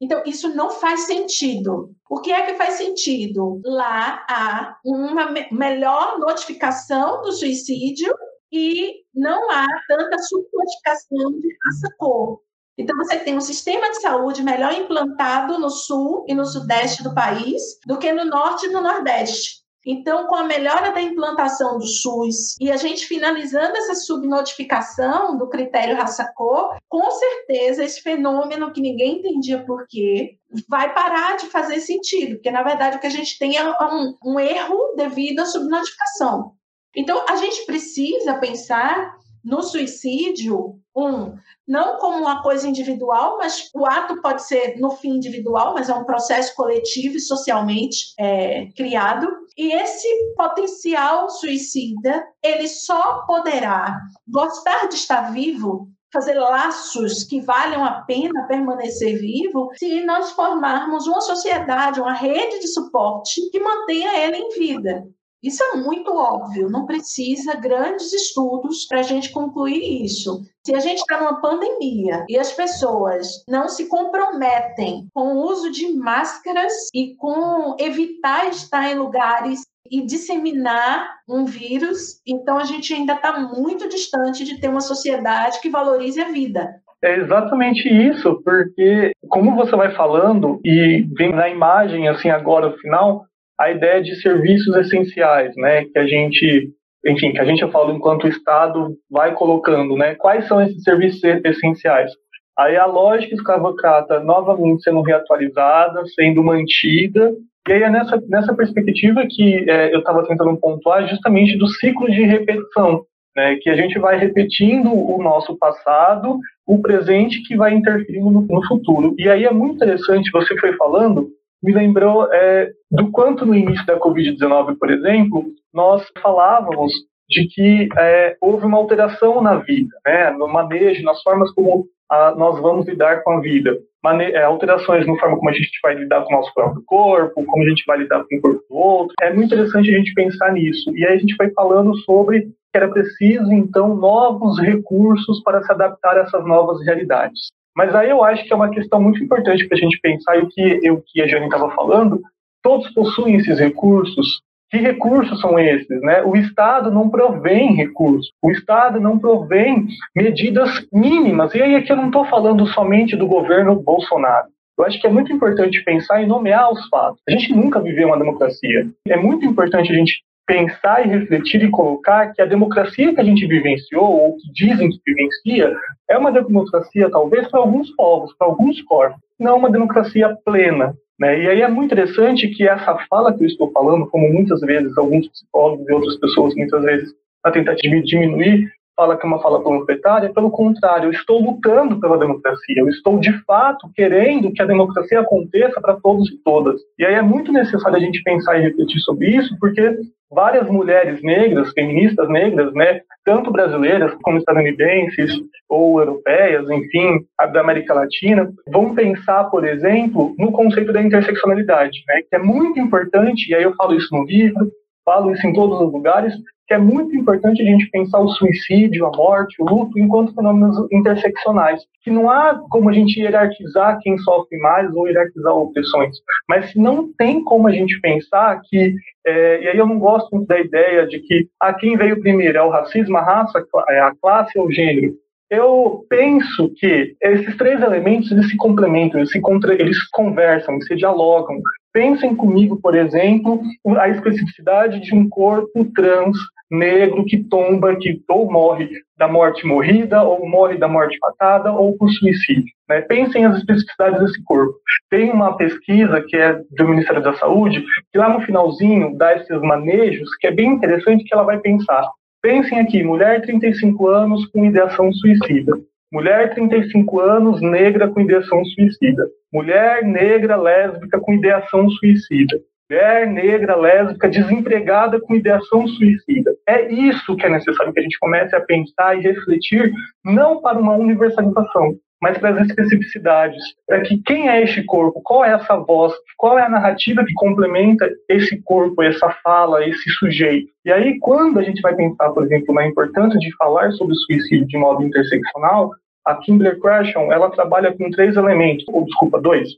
Speaker 3: Então, isso não faz sentido. O que é que faz sentido? Lá há uma melhor notificação do suicídio e não há tanta subnotificação de raça-cor. Então, você tem um sistema de saúde melhor implantado no sul e no sudeste do país do que no norte e no nordeste. Então, com a melhora da implantação do SUS e a gente finalizando essa subnotificação do critério raça-cor, com certeza esse fenômeno que ninguém entendia por quê vai parar de fazer sentido, porque na verdade o que a gente tem é um, um erro devido à subnotificação. Então, a gente precisa pensar no suicídio, um, não como uma coisa individual, mas o ato pode ser, no fim, individual, mas é um processo coletivo e socialmente é, criado. E esse potencial suicida, ele só poderá gostar de estar vivo fazer laços que valham a pena permanecer vivo se nós formarmos uma sociedade, uma rede de suporte que mantenha ele em vida. Isso é muito óbvio, não precisa grandes estudos para a gente concluir isso. Se a gente está numa pandemia e as pessoas não se comprometem com o uso de máscaras e com evitar estar em lugares e disseminar um vírus, então a gente ainda está muito distante de ter uma sociedade que valorize a vida.
Speaker 2: É exatamente isso, porque como você vai falando e vem na imagem assim agora no final a ideia de serviços essenciais, né, que a gente, enfim, que a gente eu falo enquanto Estado vai colocando, né, quais são esses serviços essenciais? Aí a lógica escravocrata novamente sendo reatualizada, sendo mantida, e aí é nessa, nessa perspectiva que é, eu estava tentando pontuar justamente do ciclo de repetição, né, que a gente vai repetindo o nosso passado, o presente que vai interferindo no, no futuro. E aí é muito interessante, você foi falando, me lembrou é, do quanto no início da Covid-19, por exemplo, nós falávamos de que é, houve uma alteração na vida, né, no manejo, nas formas como a, nós vamos lidar com a vida. Mane é, alterações na forma como a gente vai lidar com o nosso próprio corpo, como a gente vai lidar com o corpo do outro. É muito interessante a gente pensar nisso. E aí a gente vai falando sobre que era preciso, então, novos recursos para se adaptar a essas novas realidades. Mas aí eu acho que é uma questão muito importante para a gente pensar, e o que, o que a Jane estava falando, todos possuem esses recursos, que recursos são esses? Né? O Estado não provém recursos, o Estado não provém medidas mínimas. E aí aqui eu não estou falando somente do governo Bolsonaro. Eu acho que é muito importante pensar e nomear os fatos. A gente nunca viveu uma democracia. É muito importante a gente pensar e refletir e colocar que a democracia que a gente vivenciou, ou que dizem que vivencia, é uma democracia, talvez, para alguns povos, para alguns corpos, não uma democracia plena, né? E aí é muito interessante que essa fala que eu estou falando, como muitas vezes alguns psicólogos e outras pessoas, muitas vezes, na tentativa de diminuir, fala que é uma fala panfletária, pelo contrário, eu estou lutando pela democracia, eu estou de fato querendo que a democracia aconteça para todos e todas. E aí é muito necessário a gente pensar e refletir sobre isso, porque várias mulheres negras, feministas negras, né, tanto brasileiras como estadunidenses ou europeias, enfim, da América Latina, vão pensar, por exemplo, no conceito da interseccionalidade, né, que é muito importante, e aí eu falo isso no livro, falo isso em todos os lugares, que é muito importante a gente pensar o suicídio, a morte, o luto, enquanto fenômenos interseccionais, que não há como a gente hierarquizar quem sofre mais ou hierarquizar opressões, mas não tem como a gente pensar que, é, e aí eu não gosto muito da ideia de que a ah, quem veio primeiro é o racismo, a raça, é a classe ou o gênero. Eu penso que esses três elementos eles se complementam, eles, se contra, eles conversam, eles se dialogam. Pensem comigo, por exemplo, a especificidade de um corpo trans negro que tomba, que ou morre da morte morrida, ou morre da morte matada, ou por suicídio. Né? Pensem as especificidades desse corpo. Tem uma pesquisa que é do Ministério da Saúde, que lá no finalzinho dá esses manejos, que é bem interessante que ela vai pensar. Pensem aqui, mulher 35 anos com ideação suicida. Mulher 35 anos, negra com ideação suicida. Mulher negra lésbica com ideação suicida mulher negra, lésbica, desempregada com ideação suicida. É isso que é necessário que a gente comece a pensar e refletir, não para uma universalização, mas para as especificidades, para que quem é este corpo, qual é essa voz, qual é a narrativa que complementa esse corpo, essa fala, esse sujeito. E aí, quando a gente vai pensar, por exemplo, na importância de falar sobre o suicídio de modo interseccional, a Kimberly Crashon, ela trabalha com três elementos, ou desculpa, dois,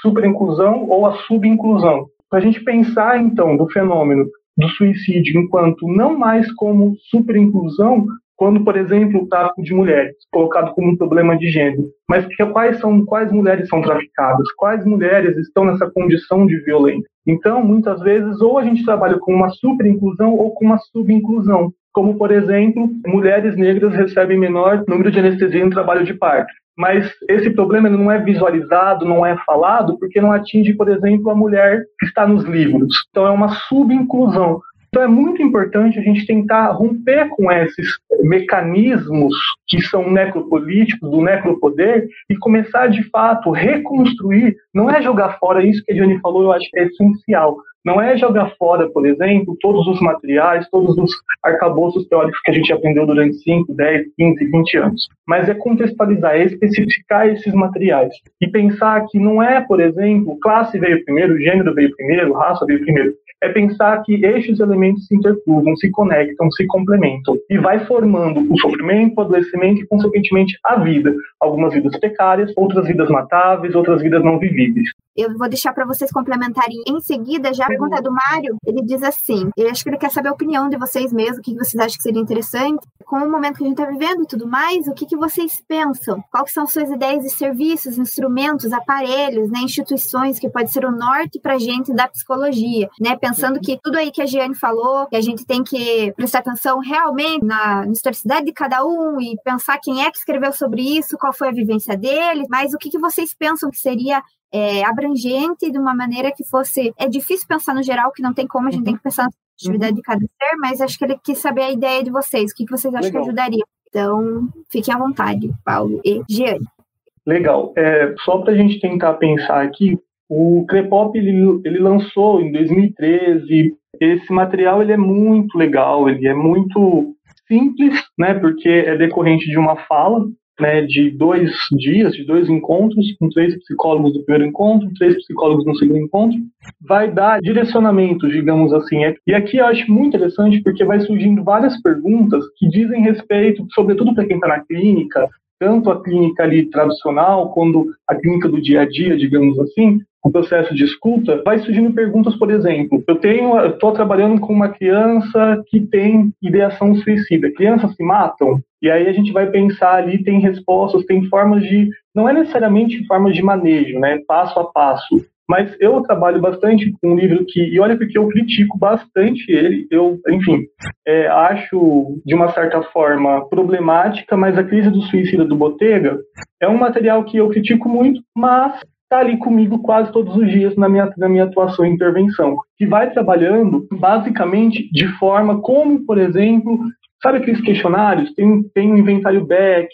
Speaker 2: superinclusão ou a subinclusão. Para a gente pensar, então, do fenômeno do suicídio enquanto não mais como superinclusão, quando, por exemplo, o tráfico de mulheres, colocado como um problema de gênero, mas que, quais são quais mulheres são traficadas, quais mulheres estão nessa condição de violência. Então, muitas vezes, ou a gente trabalha com uma superinclusão ou com uma subinclusão, como, por exemplo, mulheres negras recebem menor número de anestesia em trabalho de parto mas esse problema não é visualizado, não é falado, porque não atinge, por exemplo, a mulher que está nos livros. Então é uma subinclusão. Então é muito importante a gente tentar romper com esses mecanismos que são necropolíticos, do necropoder, e começar de fato reconstruir, não é jogar fora isso que a Jane falou, eu acho que é essencial, não é jogar fora, por exemplo, todos os materiais, todos os arcabouços teóricos que a gente aprendeu durante 5, 10, 15, 20 anos, mas é contextualizar, é especificar esses materiais e pensar que não é, por exemplo, classe veio primeiro, gênero veio primeiro, raça veio primeiro. é pensar que estes elementos se intercruzam, se conectam, se complementam e vai formando o sofrimento, o adoecimento e, consequentemente, a vida. Algumas vidas precárias, outras vidas matáveis, outras vidas não vivíveis.
Speaker 1: Eu vou deixar para vocês complementarem em seguida. Já a pergunta do Mário, ele diz assim: eu acho que ele quer saber a opinião de vocês mesmos, o que vocês acham que seria interessante, com o momento que a gente está vivendo e tudo mais, o que, que vocês pensam? Quais são suas ideias de serviços, instrumentos, aparelhos, né, instituições que pode ser o norte para a gente da psicologia, né? Pensando que tudo aí que a Giane falou, que a gente tem que prestar atenção realmente na, na historicidade de cada um e pensar quem é que escreveu sobre isso, qual foi a vivência dele, mas o que, que vocês pensam que seria é, abrangente de uma maneira que fosse. É difícil pensar no geral, que não tem como, a gente uhum. tem que pensar na atividade uhum. de cada ser, mas acho que ele quis saber a ideia de vocês, o que, que vocês acham Legal. que ajudaria. Então, fiquem à vontade, Paulo e Giane.
Speaker 2: Legal. É, só para a gente tentar pensar aqui, o Crepop ele, ele lançou em 2013. Esse material ele é muito legal, ele é muito simples, né? Porque é decorrente de uma fala né, de dois dias, de dois encontros, com três psicólogos do primeiro encontro, três psicólogos no segundo encontro, vai dar direcionamento, digamos assim. E aqui eu acho muito interessante porque vai surgindo várias perguntas que dizem respeito, sobretudo para quem está na clínica, tanto a clínica ali tradicional, quanto a clínica do dia a dia, digamos assim, o processo de escuta, vai surgindo perguntas, por exemplo, eu tenho, estou trabalhando com uma criança que tem ideação suicida. Crianças se matam? E aí a gente vai pensar ali, tem respostas, tem formas de, não é necessariamente formas de manejo, né, passo a passo, mas eu trabalho bastante com um livro que, e olha porque eu critico bastante ele, eu, enfim, é, acho de uma certa forma problemática, mas a crise do suicida do Botega é um material que eu critico muito, mas está ali comigo quase todos os dias na minha, na minha atuação e intervenção, que vai trabalhando basicamente de forma como, por exemplo, sabe aqueles questionários? Tem, tem um inventário Beck,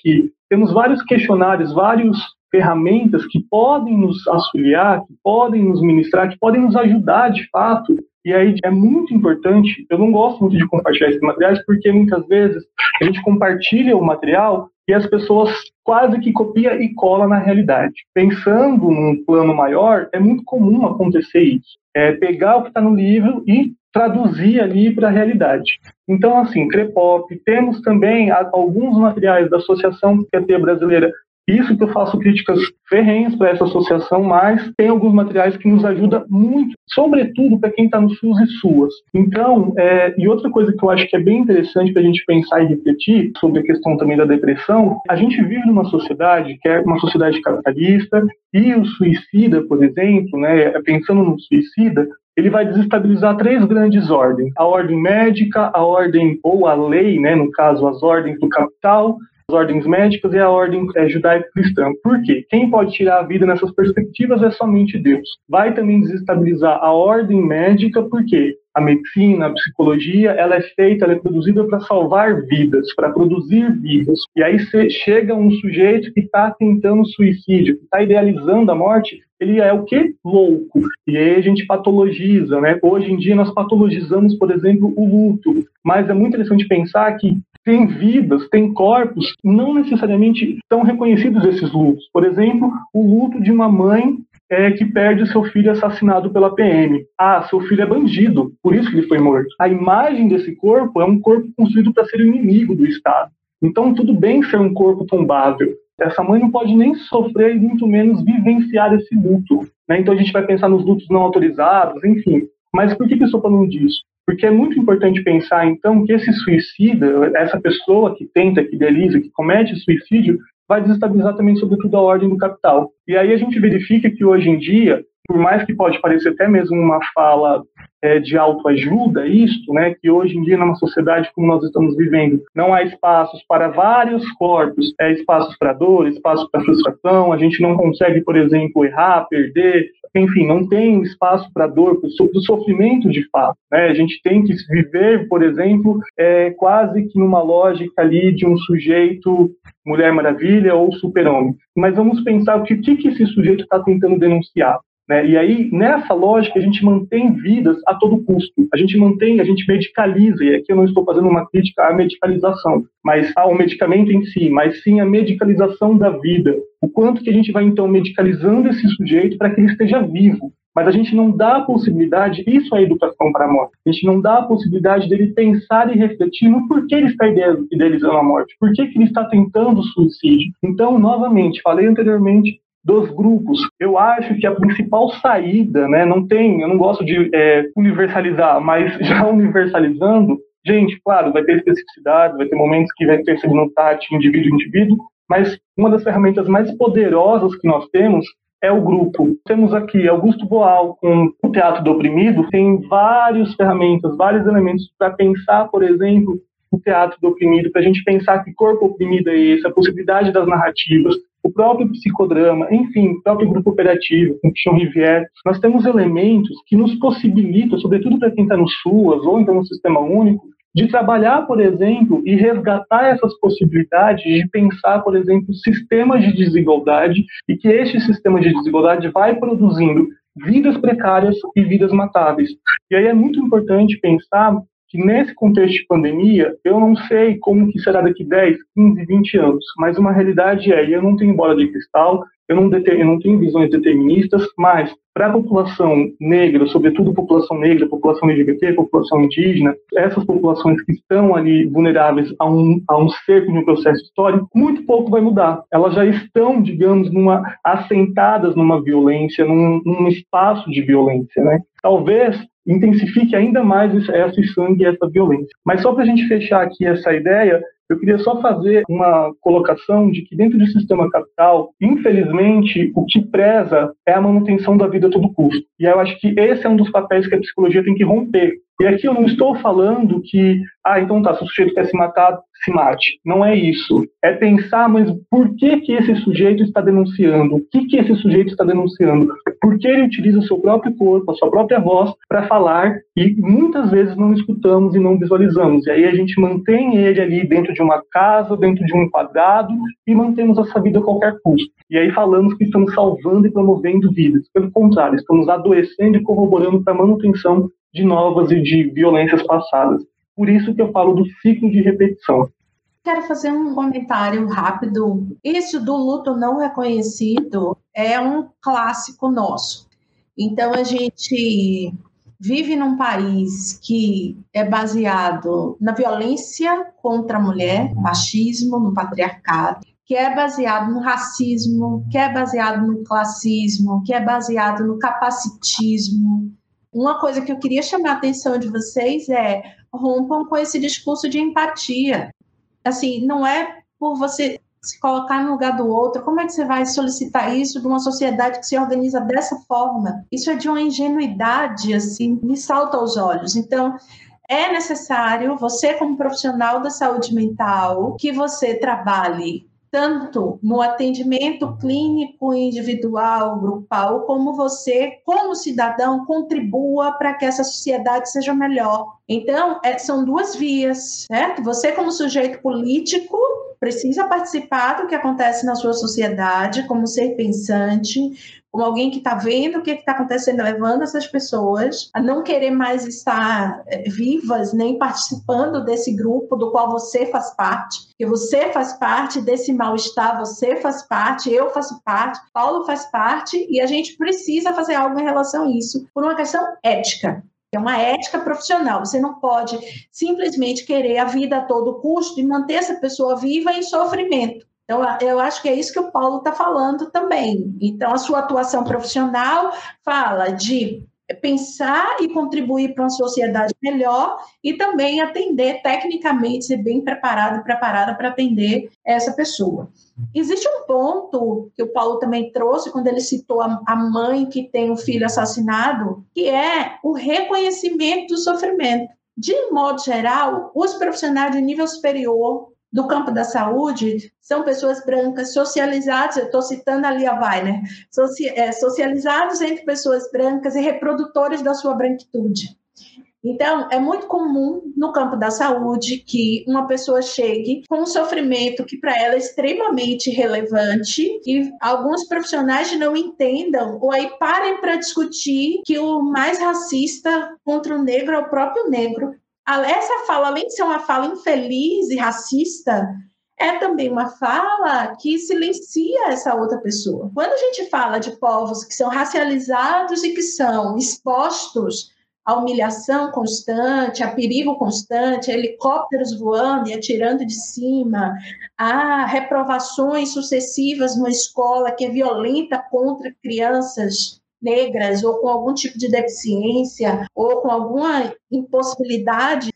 Speaker 2: temos vários questionários, várias ferramentas que podem nos auxiliar, que podem nos ministrar, que podem nos ajudar de fato e aí é muito importante, eu não gosto muito de compartilhar esses materiais, porque muitas vezes a gente compartilha o material e as pessoas quase que copia e cola na realidade. Pensando num plano maior, é muito comum acontecer isso. É pegar o que está no livro e traduzir ali para a realidade. Então, assim, Crepop, temos também alguns materiais da Associação QT Brasileira isso que eu faço críticas ferrenhas para essa associação, mas tem alguns materiais que nos ajudam muito, sobretudo para quem está no SUS e SUAS. Então, é, e outra coisa que eu acho que é bem interessante para a gente pensar e refletir sobre a questão também da depressão, a gente vive numa sociedade que é uma sociedade capitalista e o suicida, por exemplo, né, pensando no suicida, ele vai desestabilizar três grandes ordens: a ordem médica, a ordem ou a lei, né, no caso as ordens do capital, as ordens médicas e a ordem é, judaico-cristã. Por quê? Quem pode tirar a vida nessas perspectivas é somente Deus. Vai também desestabilizar a ordem médica, porque a medicina, a psicologia, ela é feita, ela é produzida para salvar vidas, para produzir vidas. E aí chega um sujeito que está tentando suicídio, que está idealizando a morte, ele é o que? Louco. E aí a gente patologiza, né? Hoje em dia nós patologizamos, por exemplo, o luto. Mas é muito interessante pensar que tem vidas, tem corpos, não necessariamente são reconhecidos esses lutos. Por exemplo, o luto de uma mãe é, que perde seu filho assassinado pela PM. Ah, seu filho é bandido, por isso que ele foi morto. A imagem desse corpo é um corpo construído para ser o inimigo do Estado. Então, tudo bem ser um corpo tombável. Essa mãe não pode nem sofrer e muito menos vivenciar esse luto. Né? Então, a gente vai pensar nos lutos não autorizados, enfim. Mas por que, que eu estou falando disso? Porque é muito importante pensar, então, que esse suicida, essa pessoa que tenta, que idealiza, que comete suicídio, vai desestabilizar também, sobretudo, a ordem do capital. E aí a gente verifica que hoje em dia, por mais que pode parecer até mesmo uma fala é, de autoajuda, isto, né, que hoje em dia, numa sociedade como nós estamos vivendo, não há espaços para vários corpos, é, espaços para dor, espaços para frustração, a gente não consegue, por exemplo, errar, perder, enfim, não tem espaço para dor, para o sofrimento de fato. Né? A gente tem que viver, por exemplo, é, quase que numa lógica ali de um sujeito Mulher Maravilha ou Super-Homem. Mas vamos pensar o que, que esse sujeito está tentando denunciar. Né? E aí, nessa lógica, a gente mantém vidas a todo custo. A gente mantém, a gente medicaliza, e aqui eu não estou fazendo uma crítica à medicalização, mas ao medicamento em si, mas sim a medicalização da vida. O quanto que a gente vai, então, medicalizando esse sujeito para que ele esteja vivo. mas a gente não dá a possibilidade, isso é educação para a morte, a gente não dá a possibilidade dele pensar e refletir no porquê ele está idealizando a morte, por que, ele está tentando o suicídio. Então, novamente, falei anteriormente dos grupos. Eu acho que a principal saída, né, não tem, eu não gosto de é, universalizar, mas já universalizando, gente, claro, vai ter especificidades, vai ter momentos que vai ter segmento tátil, indivíduo indivíduo, mas uma das ferramentas mais poderosas que nós temos é o grupo. Temos aqui Augusto Boal com o Teatro do Oprimido, tem várias ferramentas, vários elementos para pensar, por exemplo, o teatro do oprimido, para a gente pensar que corpo oprimido é esse, a possibilidade das narrativas, o próprio psicodrama, enfim, o próprio grupo operativo, com Pichon Rivière. Nós temos elementos que nos possibilitam, sobretudo para quem está no SUAS ou então no Sistema Único, de trabalhar, por exemplo, e resgatar essas possibilidades de pensar, por exemplo, sistemas de desigualdade e que este sistema de desigualdade vai produzindo vidas precárias e vidas matáveis. E aí é muito importante pensar que nesse contexto de pandemia, eu não sei como que será daqui 10, 15, 20 anos, mas uma realidade é, eu não tenho bola de cristal, eu não, eu não tenho visões deterministas, mas para a população negra, sobretudo população negra, população LGBT, população indígena, essas populações que estão ali vulneráveis a um, a um cerco de um processo histórico, muito pouco vai mudar. Elas já estão, digamos, numa, assentadas numa violência, num, num espaço de violência. Né? Talvez intensifique ainda mais esse sangue essa violência. Mas só para a gente fechar aqui essa ideia, eu queria só fazer uma colocação de que dentro do sistema capital, infelizmente, o que preza é a manutenção da vida a todo custo. E eu acho que esse é um dos papéis que a psicologia tem que romper. E aqui eu não estou falando que, ah, então tá, se o sujeito quer se matar, se mate. Não é isso. É pensar, mas por que que esse sujeito está denunciando? O que que esse sujeito está denunciando? Por que ele utiliza o seu próprio corpo, a sua própria voz para falar e muitas vezes não escutamos e não visualizamos. E aí a gente mantém ele ali dentro de uma casa, dentro de um quadrado e mantemos essa vida a qualquer custo. E aí falamos que estamos salvando e promovendo vidas. Pelo contrário, estamos adoecendo e corroborando para a manutenção de novas e de violências passadas. Por isso que eu falo do ciclo de repetição.
Speaker 3: Quero fazer um comentário rápido. Isso do luto não reconhecido é um clássico nosso. Então a gente vive num país que é baseado na violência contra a mulher, machismo, no patriarcado, que é baseado no racismo, que é baseado no classismo, que é baseado no capacitismo, uma coisa que eu queria chamar a atenção de vocês é rompam com esse discurso de empatia. Assim, não é por você se colocar no lugar do outro, como é que você vai solicitar isso de uma sociedade que se organiza dessa forma? Isso é de uma ingenuidade, assim, me salta aos olhos. Então, é necessário, você como profissional da saúde mental, que você trabalhe tanto no atendimento clínico individual, grupal, como você, como cidadão, contribua para que essa sociedade seja melhor. Então, é, são duas vias, certo? Você, como sujeito político, precisa participar do que acontece na sua sociedade, como ser pensante, como alguém que está vendo o que está acontecendo, levando essas pessoas a não querer mais estar eh, vivas, nem participando desse grupo do qual você faz parte, que você faz parte desse mal-estar, você faz parte, eu faço parte, Paulo faz parte, e a gente precisa fazer algo em relação a isso, por uma questão ética. É uma ética profissional. Você não pode simplesmente querer a vida a todo custo e manter essa pessoa viva em sofrimento. Então, eu acho que é isso que o Paulo está falando também. Então, a sua atuação profissional fala de pensar e contribuir para uma sociedade melhor e também atender tecnicamente, ser bem preparado e preparada para atender essa pessoa. Existe um ponto que o Paulo também trouxe quando ele citou a mãe que tem um filho assassinado, que é o reconhecimento do sofrimento. De modo geral, os profissionais de nível superior do campo da saúde são pessoas brancas socializadas, eu estou citando ali a Weiner, é, socializados entre pessoas brancas e reprodutores da sua branquitude. Então, é muito comum no campo da saúde que uma pessoa chegue com um sofrimento que para ela é extremamente relevante e alguns profissionais não entendam ou aí parem para discutir que o mais racista contra o negro é o próprio negro essa fala, além de ser uma fala infeliz e racista, é também uma fala que silencia essa outra pessoa. Quando a gente fala de povos que são racializados e que são expostos à humilhação constante, a perigo constante, a helicópteros voando e atirando de cima, a reprovações sucessivas numa escola que é violenta contra crianças negras ou com algum tipo de deficiência ou com alguma impossibilidade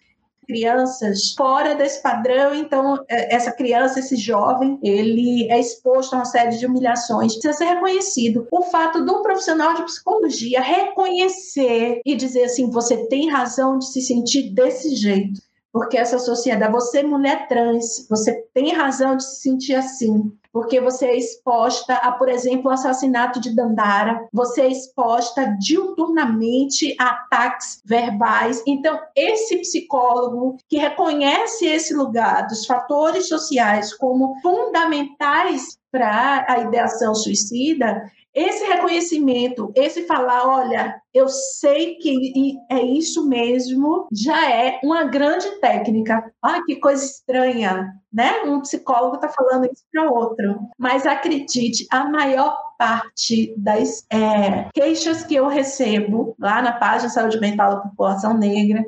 Speaker 3: crianças fora desse padrão, então é, essa criança, esse jovem, ele é exposto a uma série de humilhações. Precisa ser reconhecido. O fato do profissional de psicologia reconhecer e dizer assim, você tem razão de se sentir desse jeito porque essa sociedade, você mulher trans, você tem razão de se sentir assim porque você é exposta a, por exemplo, o assassinato de Dandara, você é exposta diuturnamente a ataques verbais. Então, esse psicólogo que reconhece esse lugar dos fatores sociais como fundamentais para a ideação suicida, esse reconhecimento, esse falar, olha, eu sei que é isso mesmo, já é uma grande técnica. Ah, que coisa estranha, né? Um psicólogo está falando isso para outro. Mas acredite, a maior parte das é, queixas que eu recebo lá na página Saúde Mental da População Negra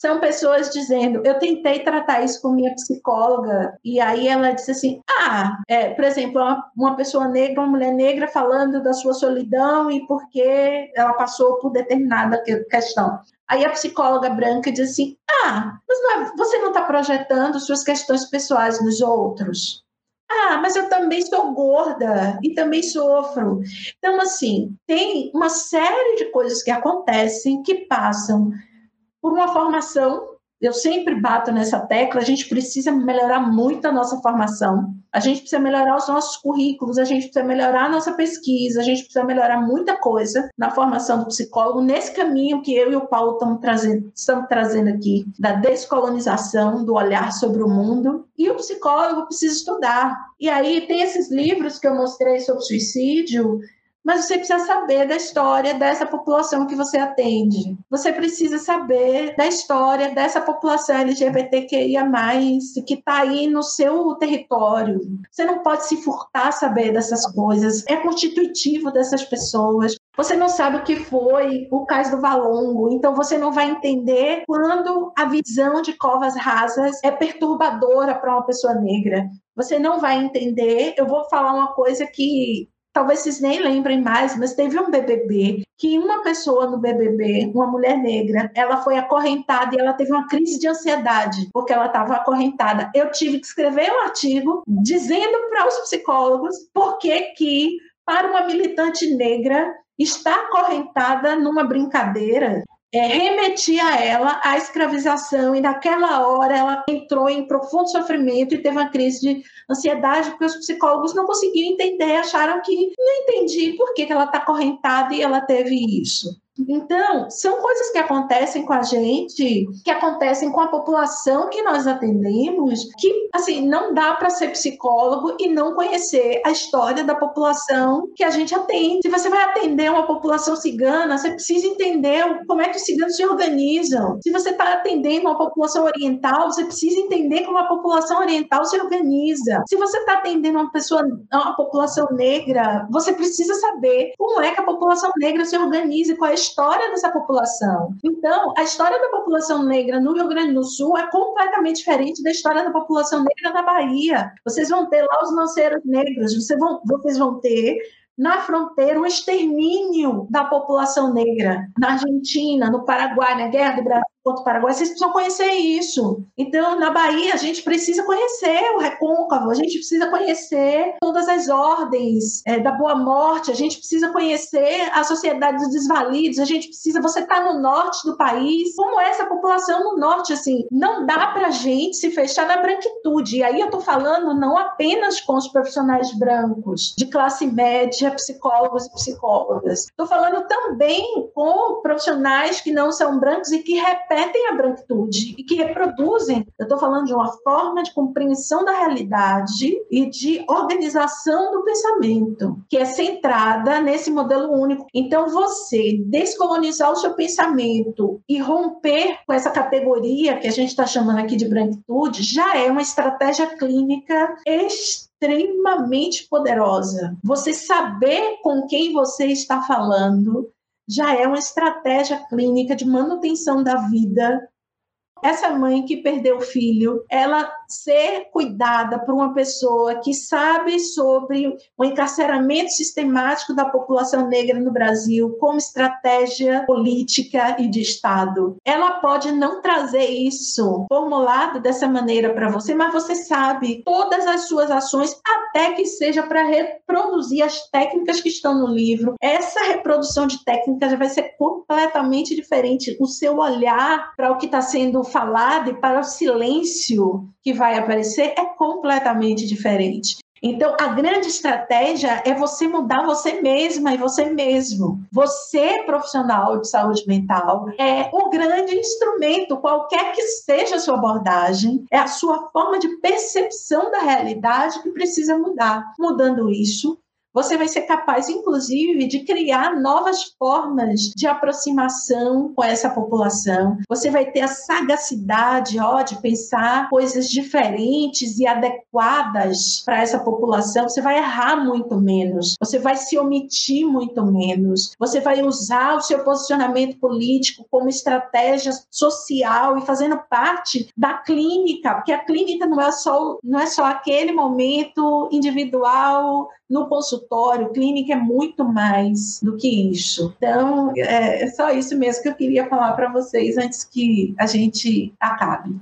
Speaker 3: são pessoas dizendo, eu tentei tratar isso com minha psicóloga, e aí ela disse assim, ah, é, por exemplo, uma, uma pessoa negra, uma mulher negra falando da sua solidão e porque ela passou por determinada questão. Aí a psicóloga branca diz assim, ah, mas é, você não está projetando suas questões pessoais nos outros? Ah, mas eu também sou gorda e também sofro. Então, assim, tem uma série de coisas que acontecem que passam por uma formação. Eu sempre bato nessa tecla, a gente precisa melhorar muito a nossa formação, a gente precisa melhorar os nossos currículos, a gente precisa melhorar a nossa pesquisa, a gente precisa melhorar muita coisa na formação do psicólogo, nesse caminho que eu e o Paulo estamos trazendo, estamos trazendo aqui, da descolonização, do olhar sobre o mundo. E o psicólogo precisa estudar. E aí tem esses livros que eu mostrei sobre suicídio, mas você precisa saber da história dessa população que você atende. Você precisa saber da história dessa população LGBTQIA, que está aí no seu território. Você não pode se furtar saber dessas coisas. É constitutivo dessas pessoas. Você não sabe o que foi o caso do Valongo, então você não vai entender quando a visão de covas rasas é perturbadora para uma pessoa negra. Você não vai entender. Eu vou falar uma coisa que talvez vocês nem lembrem mais, mas teve um BBB que uma pessoa no BBB, uma mulher negra, ela foi acorrentada e ela teve uma crise de ansiedade porque ela estava acorrentada. Eu tive que escrever um artigo dizendo para os psicólogos por que que para uma militante negra estar acorrentada numa brincadeira é, remetia a ela à escravização e naquela hora ela entrou em profundo sofrimento e teve uma crise de ansiedade porque os psicólogos não conseguiam entender, acharam que não entendi por que, que ela está acorrentada e ela teve isso. Então, são coisas que acontecem com a gente, que acontecem com a população que nós atendemos, que, assim, não dá para ser psicólogo e não conhecer a história da população que a gente atende. Se você vai atender uma população cigana, você precisa entender como é que os ciganos se organizam. Se você está atendendo uma população oriental, você precisa entender como a população oriental se organiza. Se você está atendendo uma pessoa, uma população negra, você precisa saber como é que a população negra se organiza, qual é história dessa população. Então, a história da população negra no Rio Grande do Sul é completamente diferente da história da população negra na Bahia. Vocês vão ter lá os lanceiros negros, vocês vão, vocês vão ter na fronteira um extermínio da população negra. Na Argentina, no Paraguai, na Guerra do Brasil contra o Paraguai, vocês precisam conhecer isso. Então, na Bahia, a gente precisa conhecer o recôncavo, a gente precisa conhecer todas as ordens é, da boa morte, a gente precisa conhecer a sociedade dos desvalidos, a gente precisa. Você está no norte do país, como é essa população no norte, assim, não dá para gente se fechar na branquitude. E aí eu estou falando não apenas com os profissionais brancos, de classe média, psicólogos e psicólogas. Estou falando também com profissionais que não são brancos e que representam repetem a branquitude e que reproduzem. Eu estou falando de uma forma de compreensão da realidade e de organização do pensamento, que é centrada nesse modelo único. Então, você descolonizar o seu pensamento e romper com essa categoria que a gente está chamando aqui de branquitude já é uma estratégia clínica extremamente poderosa. Você saber com quem você está falando já é uma estratégia clínica de manutenção da vida. Essa mãe que perdeu o filho, ela ser cuidada por uma pessoa que sabe sobre o encarceramento sistemático da população negra no Brasil como estratégia política e de Estado. Ela pode não trazer isso formulado dessa maneira para você, mas você sabe todas as suas ações, até que seja para reproduzir as técnicas que estão no livro. Essa reprodução de técnicas vai ser completamente diferente. O seu olhar para o que está sendo falado e para o silêncio que vai aparecer é completamente diferente. Então, a grande estratégia é você mudar você mesma e você mesmo. Você, profissional de saúde mental, é o grande instrumento, qualquer que seja a sua abordagem, é a sua forma de percepção da realidade que precisa mudar. Mudando isso, você vai ser capaz, inclusive, de criar novas formas de aproximação com essa população. Você vai ter a sagacidade ó, de pensar coisas diferentes e adequadas para essa população. Você vai errar muito menos, você vai se omitir muito menos, você vai usar o seu posicionamento político como estratégia social e fazendo parte da clínica, porque a clínica não é só, não é só aquele momento individual no consultório, clínica é muito mais do que isso. Então, é, é só isso mesmo que eu queria falar para vocês antes que a gente acabe.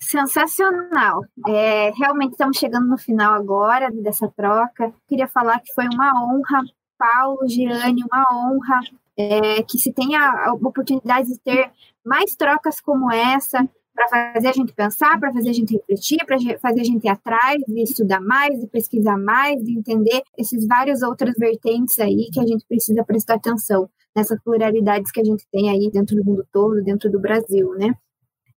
Speaker 1: Sensacional. É, realmente estamos chegando no final agora dessa troca. Queria falar que foi uma honra, Paulo, Giane, uma honra é, que se tenha a oportunidade de ter mais trocas como essa, para fazer a gente pensar, para fazer a gente refletir, para fazer a gente ir atrás, de estudar mais, de pesquisar mais, de entender esses vários outras vertentes aí que a gente precisa prestar atenção nessas pluralidades que a gente tem aí dentro do mundo todo, dentro do Brasil, né?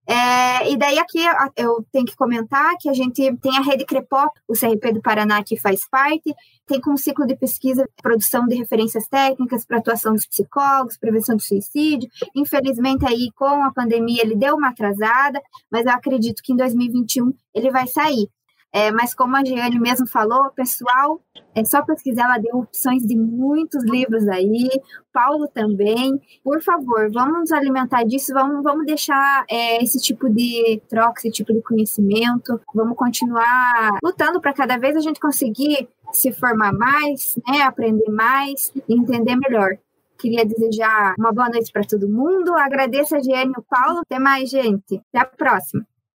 Speaker 1: É, e daí aqui eu tenho que comentar que a gente tem a rede CREPOP, o CRP do Paraná, que faz parte, tem como ciclo de pesquisa produção de referências técnicas para atuação dos psicólogos, prevenção do suicídio. Infelizmente aí com a pandemia ele deu uma atrasada, mas eu acredito que em 2021 ele vai sair. É, mas como a Giane mesmo falou, pessoal, é só pesquisar, ela deu opções de muitos livros aí, Paulo também. Por favor, vamos nos alimentar disso, vamos, vamos deixar é, esse tipo de troca, esse tipo de conhecimento, vamos continuar lutando para cada vez a gente conseguir se formar mais, né, aprender mais e entender melhor. Queria desejar uma boa noite para todo mundo. Agradeço a Giane e o Paulo. Até mais, gente. Até a próxima.